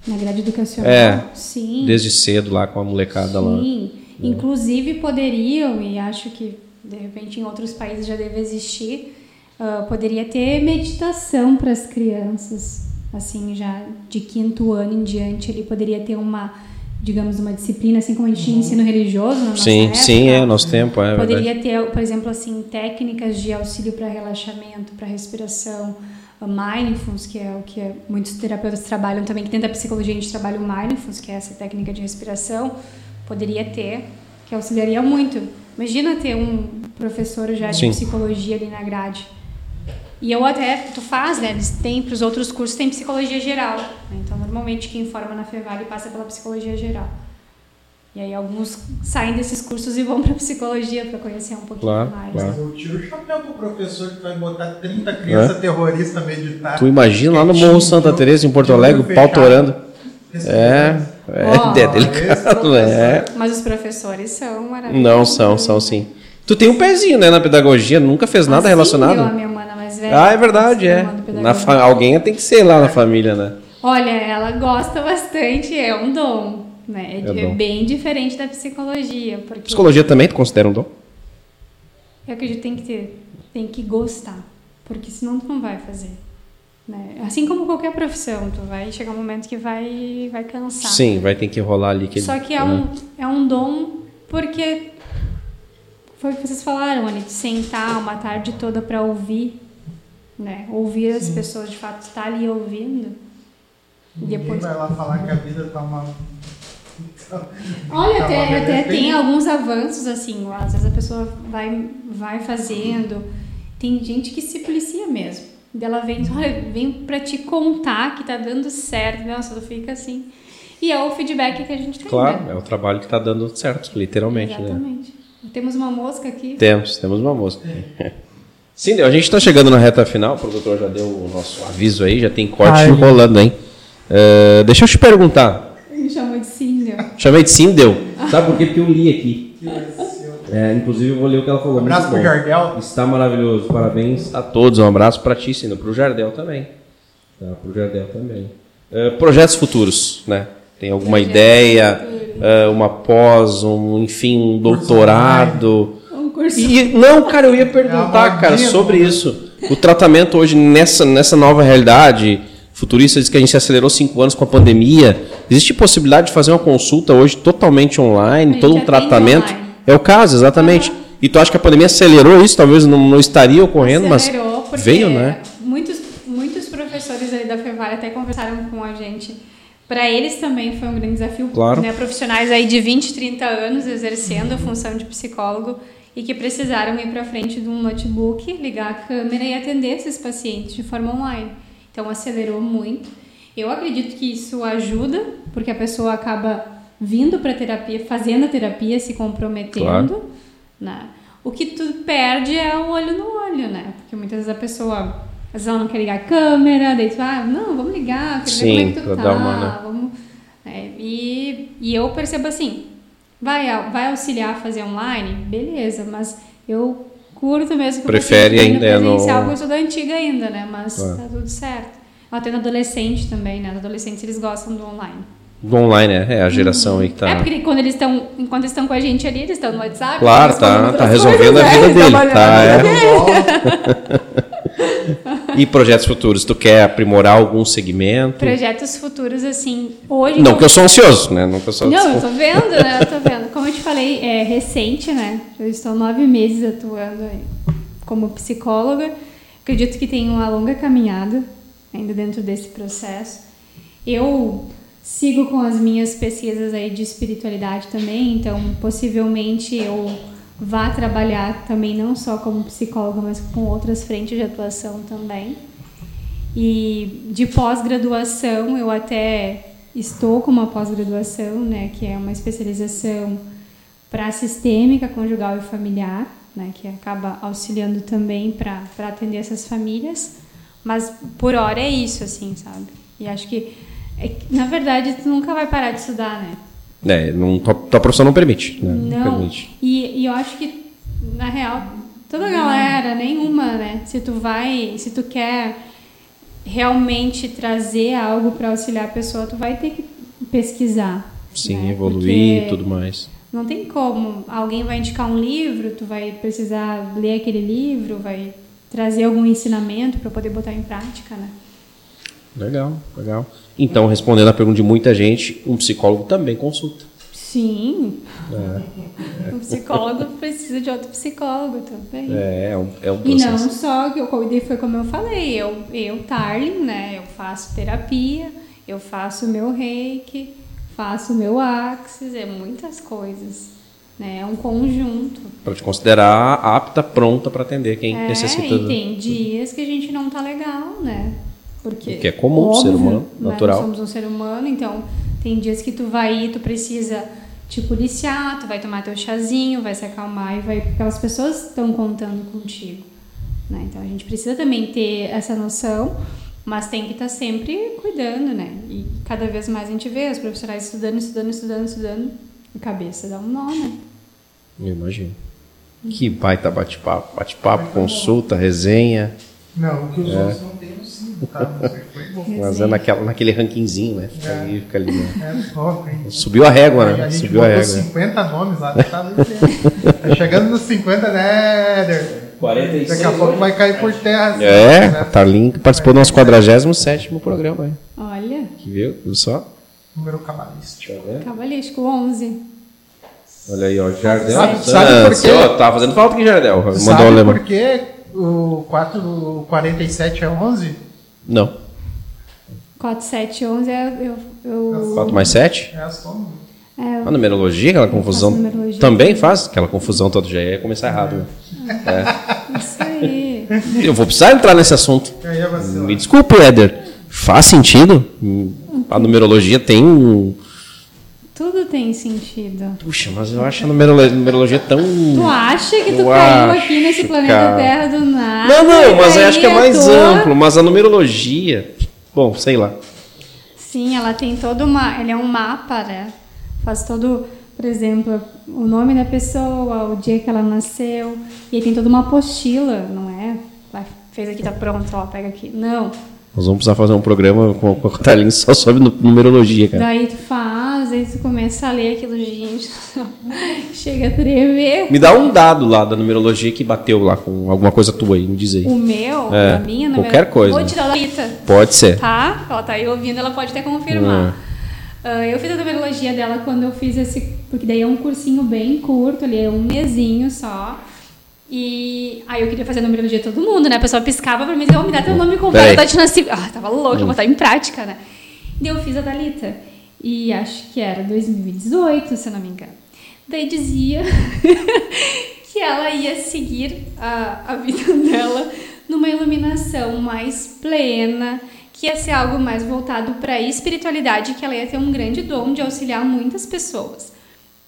Na grade educacional? É. Sim. Desde cedo lá com a molecada Sim. lá. Sim. Inclusive poderiam, e acho que de repente em outros países já deve existir, Uh, poderia ter meditação para as crianças, assim, já de quinto ano em diante, ele poderia ter uma digamos, uma disciplina, assim como a gente tinha ensino religioso na nossa Sim, época, sim, é, nosso tempo, é Poderia verdade. ter, por exemplo, assim, técnicas de auxílio para relaxamento, para respiração, a mindfulness, que é o que é- muitos terapeutas trabalham também, que dentro da psicologia a gente trabalha o mindfulness, que é essa técnica de respiração, poderia ter, que auxiliaria muito. Imagina ter um professor já de Sim. psicologia ali na grade. E eu até, tu faz, né? Eles têm, para os outros cursos, tem psicologia geral. né? Então, normalmente, quem forma na Fevale passa pela psicologia geral. E aí, alguns saem desses cursos e vão para psicologia para conhecer um pouquinho Claro, mais. claro. Eu tiro o chapéu pro professor que vai botar 30 crianças terroristas a meditar. Tu imagina lá no Morro Santa Teresa em Porto Alegre, o pau torando. É, é, é delicado, é. Mas os professores são maravilhosos. Não, são, são sim. Tu tem um pezinho, né, na pedagogia, nunca fez nada Assim, relacionado. Eu, a minha mana mais velha. Ah, é verdade, é. Na fa- Alguém tem que ser lá na família, né? Olha, ela gosta bastante, é um dom. Né? É, É é dom. bem diferente da psicologia. Porque Psicologia também tu considera um dom? eu acredito que tem que ter, tem que gostar. Porque senão tu não vai fazer. Né? Assim como qualquer profissão, tu vai chegar um momento que vai, vai cansar. Sim, vai ter que rolar ali. aquele- Só que é um, é um dom porque foi o que vocês falaram, Anny, de sentar uma tarde toda para ouvir, né? Ouvir as pessoas de fato, estar ali ouvindo. E Ninguém depois. vai lá falar que a vida tá uma. Olha, Tá até, até tem- tem alguns avanços, assim, às vezes a pessoa vai, vai fazendo. Tem gente que se policia mesmo. E Ela vem, olha, vem pra te contar que tá dando certo. Nossa, tu fica assim. E é o feedback que a gente tem. Claro, né? é o trabalho que tá dando certo, literalmente, né? Exatamente. Temos uma mosca aqui. Temos, temos uma moça. Sim, a gente está chegando na reta final, o produtor já deu o nosso aviso aí, já tem corte Ai. rolando, hein? Eh, deixa eu te perguntar. Me chamou de Cíndia. Chamei de Sindel. Sabe por quê? Porque eu li aqui. É, inclusive eu vou ler o que ela falou. Um abraço pro. Jardel. Está maravilhoso. Parabéns a todos. Um abraço para ti. Para o Jardel também. Tá, para o Jardel também. Eh, projetos futuros, né? Tem alguma Projetos ideia, eh, uma pós, um, enfim, um doutorado? Um curso. E, não, cara, eu ia É perguntar, uma cara, sobre né? isso. O tratamento hoje nessa, nessa nova realidade futurista diz que a gente se acelerou cinco anos com a pandemia. Existe possibilidade de fazer uma consulta hoje totalmente online, todo um tratamento? online. É o caso, exatamente. E tu acha que a pandemia acelerou isso? Talvez não, não estaria ocorrendo, Acelerou, mas porque veio, né? Muitos, muitos professores ali da Fevale até conversaram com a gente. Para eles também foi um grande desafio. Claro. Né? Profissionais aí de 20, 30 anos exercendo a função de psicólogo e que precisaram ir para frente de um notebook, ligar a câmera e atender esses pacientes de forma online. Então acelerou muito. Eu acredito que isso ajuda, porque a pessoa acaba vindo para terapia, fazendo a terapia, se comprometendo. Claro. Né? O que tu perde é o olho no olho, né? Porque muitas vezes a pessoa, às vezes ela não quer ligar a câmera, daí tu, ah, não, vamos ligar, quero Sim, ver como é que tu tá, uma, né? vamos... É, e, e eu percebo assim, vai, vai auxiliar a fazer online? Beleza, mas eu curto mesmo que Prefere paciente ainda, é no- presencial, porque eu sou da antiga ainda, né? Mas Claro. tá tudo certo. Até no adolescente também, né? Os adolescentes, eles gostam do online. Do online, é, é a geração aí que tá. É porque quando eles estão, enquanto eles estão com a gente ali, eles estão no WhatsApp. Claro, tá, tá resolvendo coisas, a né? vida dele. Tá, é. dele. E projetos futuros, tu quer aprimorar algum segmento? Projetos futuros, assim, hoje... Não que eu sou ansioso, né? Não que eu sou Não, eu tô vendo, né? Eu tô vendo. Como eu te falei, é recente, né? Eu estou nove meses atuando aí como psicóloga. Acredito que tem uma longa caminhada ainda dentro desse processo. Eu sigo com as minhas pesquisas aí de espiritualidade também, então possivelmente eu vá trabalhar também não só como psicóloga, mas com outras frentes de atuação também. E de pós-graduação, eu até estou com uma pós-graduação, né, que é uma especialização para sistêmica conjugal e familiar, né, que acaba auxiliando também para atender essas famílias. Mas por hora é isso, assim, sabe? E acho que, é na verdade, tu nunca vai parar de estudar, né? É, não, tua, tua profissão não permite. Né? Não. permite. E, e eu acho que, na real, toda a galera, nenhuma, né? Se tu vai, se tu quer realmente trazer algo para auxiliar a pessoa, tu vai ter que pesquisar. Sim, né? evoluir e tudo mais. Não tem como. Alguém vai indicar um livro, tu vai precisar ler aquele livro, vai trazer algum ensinamento para poder botar em prática, né? Legal, legal. Então, respondendo a pergunta de muita gente, um psicólogo também consulta. Sim. É. Um psicólogo precisa de outro psicólogo também. É, é um, é um E não só, que eu cuidei, foi como eu falei, eu, eu, Tarling, né, eu faço terapia, eu faço meu reiki, faço meu axis, é muitas coisas. Né? É um conjunto. Para te considerar apta, pronta para atender quem é, necessita. E tem dias que a gente não tá legal, né? Porque que é comum, óbvio, ser humano, natural. Né? Nós somos um ser humano, então tem dias que tu vai ir, tu precisa te policiar, tu vai tomar teu chazinho, vai se acalmar e vai. Porque as pessoas estão contando contigo. Né? Então a gente precisa também ter essa noção, mas tem que estar tá sempre cuidando, né? E cada vez mais a gente vê os profissionais estudando, estudando, estudando, estudando, a cabeça dá um nó, né? Eu imagino. Que baita bate-papo. Bate-papo, consulta, resenha. Não, o que os é. outros não têm? Mas é naquela, naquele rankingzinho, né? Fica é. ali, fica ali. Né? É top, hein? Subiu a régua, né? A gente Subiu a régua. 50 nomes lá, tá, tá chegando nos 50, né, Éder? 46. Daqui a pouco vai cair por terra. Assim, é, né? Tarlin participou do nosso 47 programa. Hein? Olha. Que viu? Viu só? Número cabalístico. Cabalístico, 11. Olha aí, ó, Jardel. Sabe, sabe por quê? Ó, tá fazendo falta aqui, Jardel. Mandou sabe por quê o 447 é 11? Não. 4, 7, 11 é. Eu, eu... 4 mais 7? É a soma. É, a numerologia, aquela confusão. Numerologia. Também faz aquela confusão toda, já ia começar errado. Né? É. Isso aí. Eu vou precisar entrar nesse assunto. Me desculpe, Éder. Faz sentido? A numerologia tem um tudo tem sentido. Puxa, mas eu acho a numerologia, numerologia tão. Tu acha que tu eu caiu acho, aqui nesse planeta cara. Terra do nada? Não, não, mas eu acho que é mais tua... amplo. Mas a numerologia. Bom, sei lá. Sim, ela tem todo uma. Ele é um mapa, né? Faz todo, por exemplo, o nome da pessoa, o dia que ela nasceu. E aí tem toda uma apostila, não é? Vai, fez aqui, tá pronto, ó, pega aqui. Não. Nós vamos precisar fazer um programa com, a Thalin só sobre numerologia, cara. Daí tu faz, aí tu começa a ler aquilo, gente. Chega a tremer. Me dá um dado lá da numerologia que bateu lá com alguma coisa tua aí, me diz aí. O meu? É, a minha? Qualquer coisa. Vou tirar da Rita. Pode ser. Tá? Ela tá aí ouvindo, ela pode até confirmar. Uh, eu fiz a numerologia dela quando eu fiz esse. Porque daí é um cursinho bem curto ali, é um mesinho só. E aí eu queria fazer numerologia de todo mundo, né? A pessoa piscava pra mim e dizia, oh, me dá teu nome completo, de nascimento. Ah, tava louca, hum. vou botar em prática, né? E eu fiz a Dalita. E acho que era 2018, se eu não me engano. Daí dizia que ela ia seguir a, a vida dela numa iluminação mais plena, que ia ser algo mais voltado para a espiritualidade, que ela ia ter um grande dom de auxiliar muitas pessoas.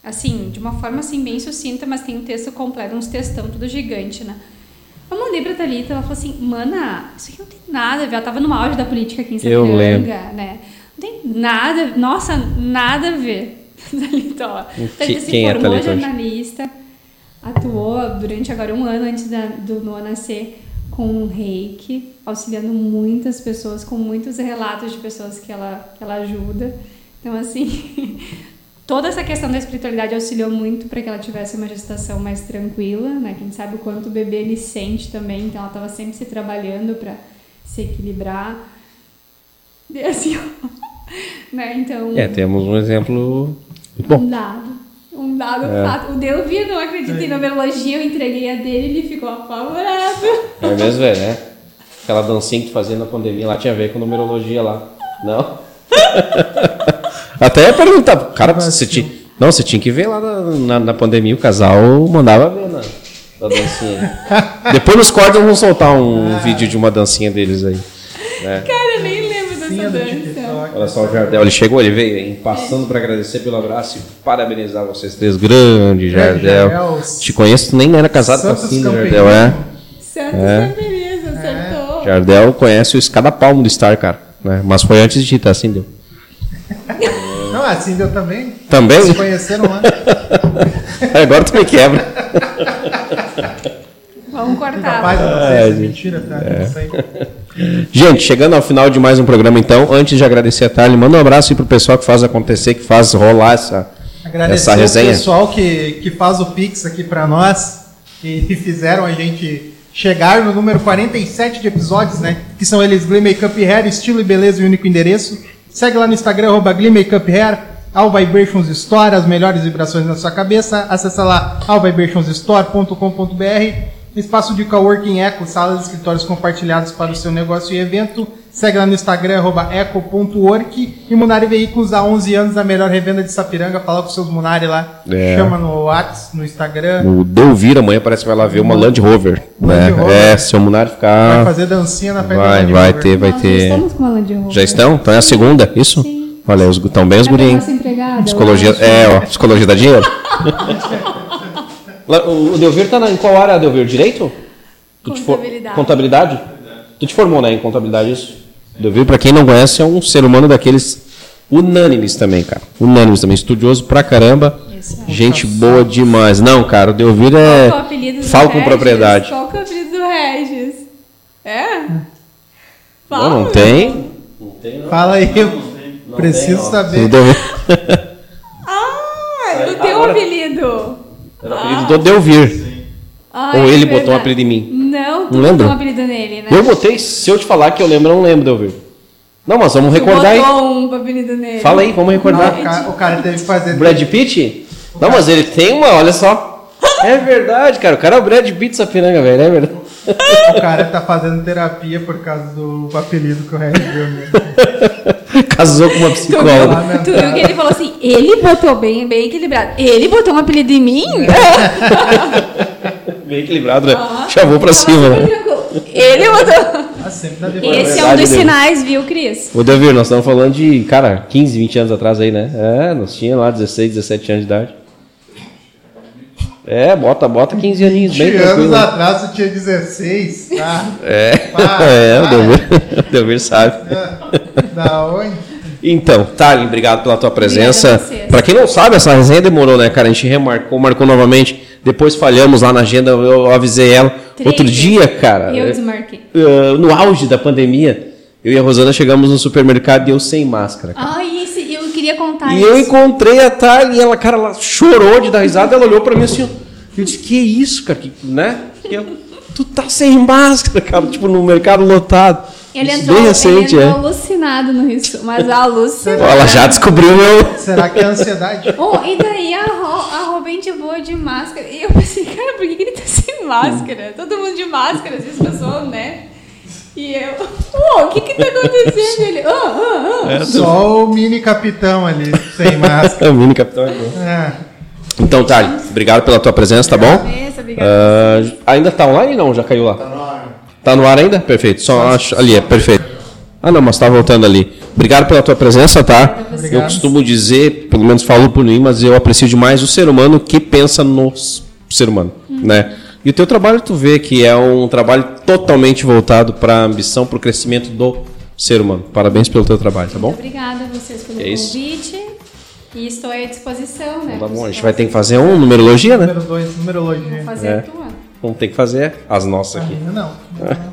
Assim, de uma forma assim bem sucinta, mas tem um texto completo, uns textão tudo gigante, né? Eu mandei pra Thalita, ela falou assim, mana, isso aqui não tem nada a ver. Ela tava no auge da política aqui em Sapiranga, né? Não tem nada, nossa, nada a ver. Thalita, ó. Thalita se Quem é formou é jornalista, atuou durante agora um ano antes da, do Noah nascer com um reiki, auxiliando muitas pessoas, com muitos relatos de pessoas que ela, que ela ajuda. Então, assim, toda essa questão da espiritualidade auxiliou muito para que ela tivesse uma gestação mais tranquila, né? Quem sabe o quanto o bebê ele sente também, então ela estava sempre se trabalhando para se equilibrar. E assim, né? Então. É, temos um exemplo bom. Um dado. Um dado é. fato. O Delvio não acredita em numerologia, eu entreguei a dele e ele ficou apavorado. É mesmo, é, né? Aquela dancinha que tu fazia na pandemia lá tinha a ver com numerologia lá. Não? Até perguntar, cara, você tinha. Não, você tinha que ver lá na, na, na pandemia, o casal mandava ver na, na dancinha. Depois nos cortes vão soltar um ah. vídeo de uma dancinha deles aí. Né? Cara, eu nem lembro dessa dança. Olha só o Jardel, ele chegou, ele veio hein, passando para agradecer pelo abraço e parabenizar vocês três. Grande Jardel. Jardel. Te conheço, nem era casado com a Jardel, é? Santos é. beleza, acertou. Jardel conhece o escada palmo do Star, cara. Né? Mas foi antes de ti, tá? Assim deu. Não, assim deu também. Também? Se conheceram lá. Agora tu me quebra. Vamos cortar. Capaz, é, gente. Mentira, tá? É. Gente, chegando ao final de mais um programa, então, antes de agradecer a Thalia, manda um abraço aí pro pessoal que faz acontecer, que faz rolar essa, agradecer essa resenha. o pessoal que, que faz o Pix aqui para nós, que fizeram a gente chegar no número 47 de episódios, né? Que são eles Glee Makeup Hair, estilo e beleza e único endereço. Segue lá no Instagram, arroba All Vibrations Store, as melhores vibrações na sua cabeça. Acesse lá allvibrationsstore.com.br. Espaço de coworking Eco, salas e escritórios compartilhados para o seu negócio e evento. Segue lá no Instagram, arroba eco.work. E Munari Veículos, há 11 anos, a melhor revenda de Sapiranga. Fala com seus Munari lá. É. Chama no WhatsApp, no Instagram. O Delvir amanhã parece que vai lá ver uma Land Rover. Land né? Rover. É, se o Munari Vai ficar. fazer dancinha na frente Vai, da Land vai Rover. ter, vai Nós ter. estamos com uma Land Rover. Já estão? Então é a segunda, isso? Sim. Olha, estão bem os gurinhos. Psicologia. É, ó, psicologia dá dinheiro. O Delvir tá na, em qual área, Delvir? Direito? Tu te for- Contabilidade. Contabilidade? Tu te formou, né, em contabilidade, isso? Delvir, pra quem não conhece, é um ser humano daqueles unânimes também, cara. Unânimes também, estudioso pra caramba. Isso. Gente boa demais. Não, cara, o Delvir Qual que é o é. apelido do Fala com Regis? propriedade. Qual que é o apelido do Regis? É? Fala. Não, não tem. Fala aí, eu preciso O saber. Ah, eu tenho um apelido. Era o apelido do Delvir. Ah, Ou é ele botou um apelido em mim. Não, Não lembra? botou um apelido nele, né? Eu botei, se eu te falar que eu lembro, eu não lembro, Delvir. Não, mas vamos Tu recordar aí. botou um apelido nele. Fala aí, vamos Não, recordar. o, cara, o cara teve que fazer. Brad Pitt? Não, mas ele tem uma, olha só. É verdade, cara. O cara é o Brad Pitt Sapiranga, velho. É verdade. O cara tá fazendo terapia por causa do apelido que o Regis deu. Casou com uma Tu psicóloga. viu, tu viu que ele falou assim, ele botou bem, bem equilibrado. Ele botou um apelido em mim? Bem equilibrado, né? Ah, Chamou pra cima, né? Ele botou. Ah, sempre dá Esse é um dos Deus. sinais, viu, Cris? Ô, Delvir, nós estamos falando de, cara, 15, 20 anos atrás aí, né? É, nós tínhamos lá 16, 17 anos de idade. É, bota, bota 15 aninhos, bem 20 anos tranquilo. né? atrás tu tinha 16. Tá? É, Para, é, o para. O Delvir sabe. É, Da onde? Então, Thalin, obrigado pela tua presença. Obrigada a vocês. Pra quem não sabe, essa resenha demorou, né, cara? A gente remarcou, marcou novamente. Depois falhamos lá na agenda, eu avisei ela. Três Outro dia, cara, Eu eh, desmarquei. eh, no auge da pandemia, eu e a Rosana chegamos no supermercado e eu sem máscara. cara. Ai, esse, eu queria contar E isso. eu encontrei a Thalin e ela, cara, ela chorou de dar risada, ela olhou pra mim assim, eu disse, que isso, cara, que, né? E eu, tu tá sem máscara, cara, tipo, no mercado lotado. Ele entrou, bem recente, ele é. entrou alucinado no isso, mas alucinado. Ela já descobriu meu... Será que é ansiedade? Oh, e daí a, Ro, a Robin de boa de máscara. E eu pensei, cara, por que, que ele tá sem máscara? Todo mundo de máscara, vezes pessoas, né? E eu, oh, o que que tá acontecendo? Ele, ah, ah, ah. Só o mini capitão ali, sem máscara. É o mini capitão. é bom. É. Então, Thalin, obrigado pela tua presença, tá bom? Beleza, obrigada. Ah, ainda tá online não? Já caiu lá? Tá no ar ainda? Perfeito. Só acho ali, é perfeito. Ah, não, mas tá voltando ali. Obrigado pela tua presença, tá? Obrigado. Eu costumo dizer, pelo menos falo por mim, mas eu aprecio demais o ser humano que pensa no ser humano, né? E o teu trabalho tu vê que é um trabalho totalmente voltado para a ambição, para o crescimento do ser humano. Parabéns pelo teu trabalho, tá bom? Obrigada a vocês pelo É isso. convite. E estou à disposição, né? Tá bom, a gente vai ter que fazer um numerologia, né? Número 2, numerologia. Vou fazer É. tua. Vamos ter que fazer as nossas aqui. Ainda não.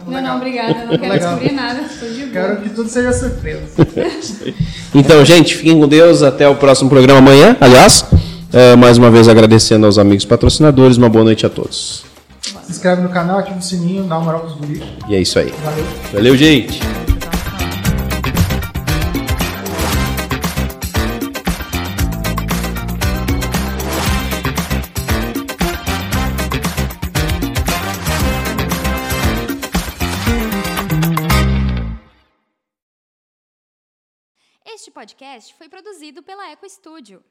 Não, não, obrigada. Não quero Legal. descobrir nada. Estou de boa. Quero que tudo seja surpresa. Então, gente, fiquem com Deus. Até o próximo programa amanhã. Aliás, eh, mais uma vez agradecendo aos amigos patrocinadores. Uma boa noite a todos. Se inscreve no canal, ativa o sininho, dá uma moral pros guris. E é isso aí. Valeu. Valeu, gente. Podcast foi produzido pela Eco Studio.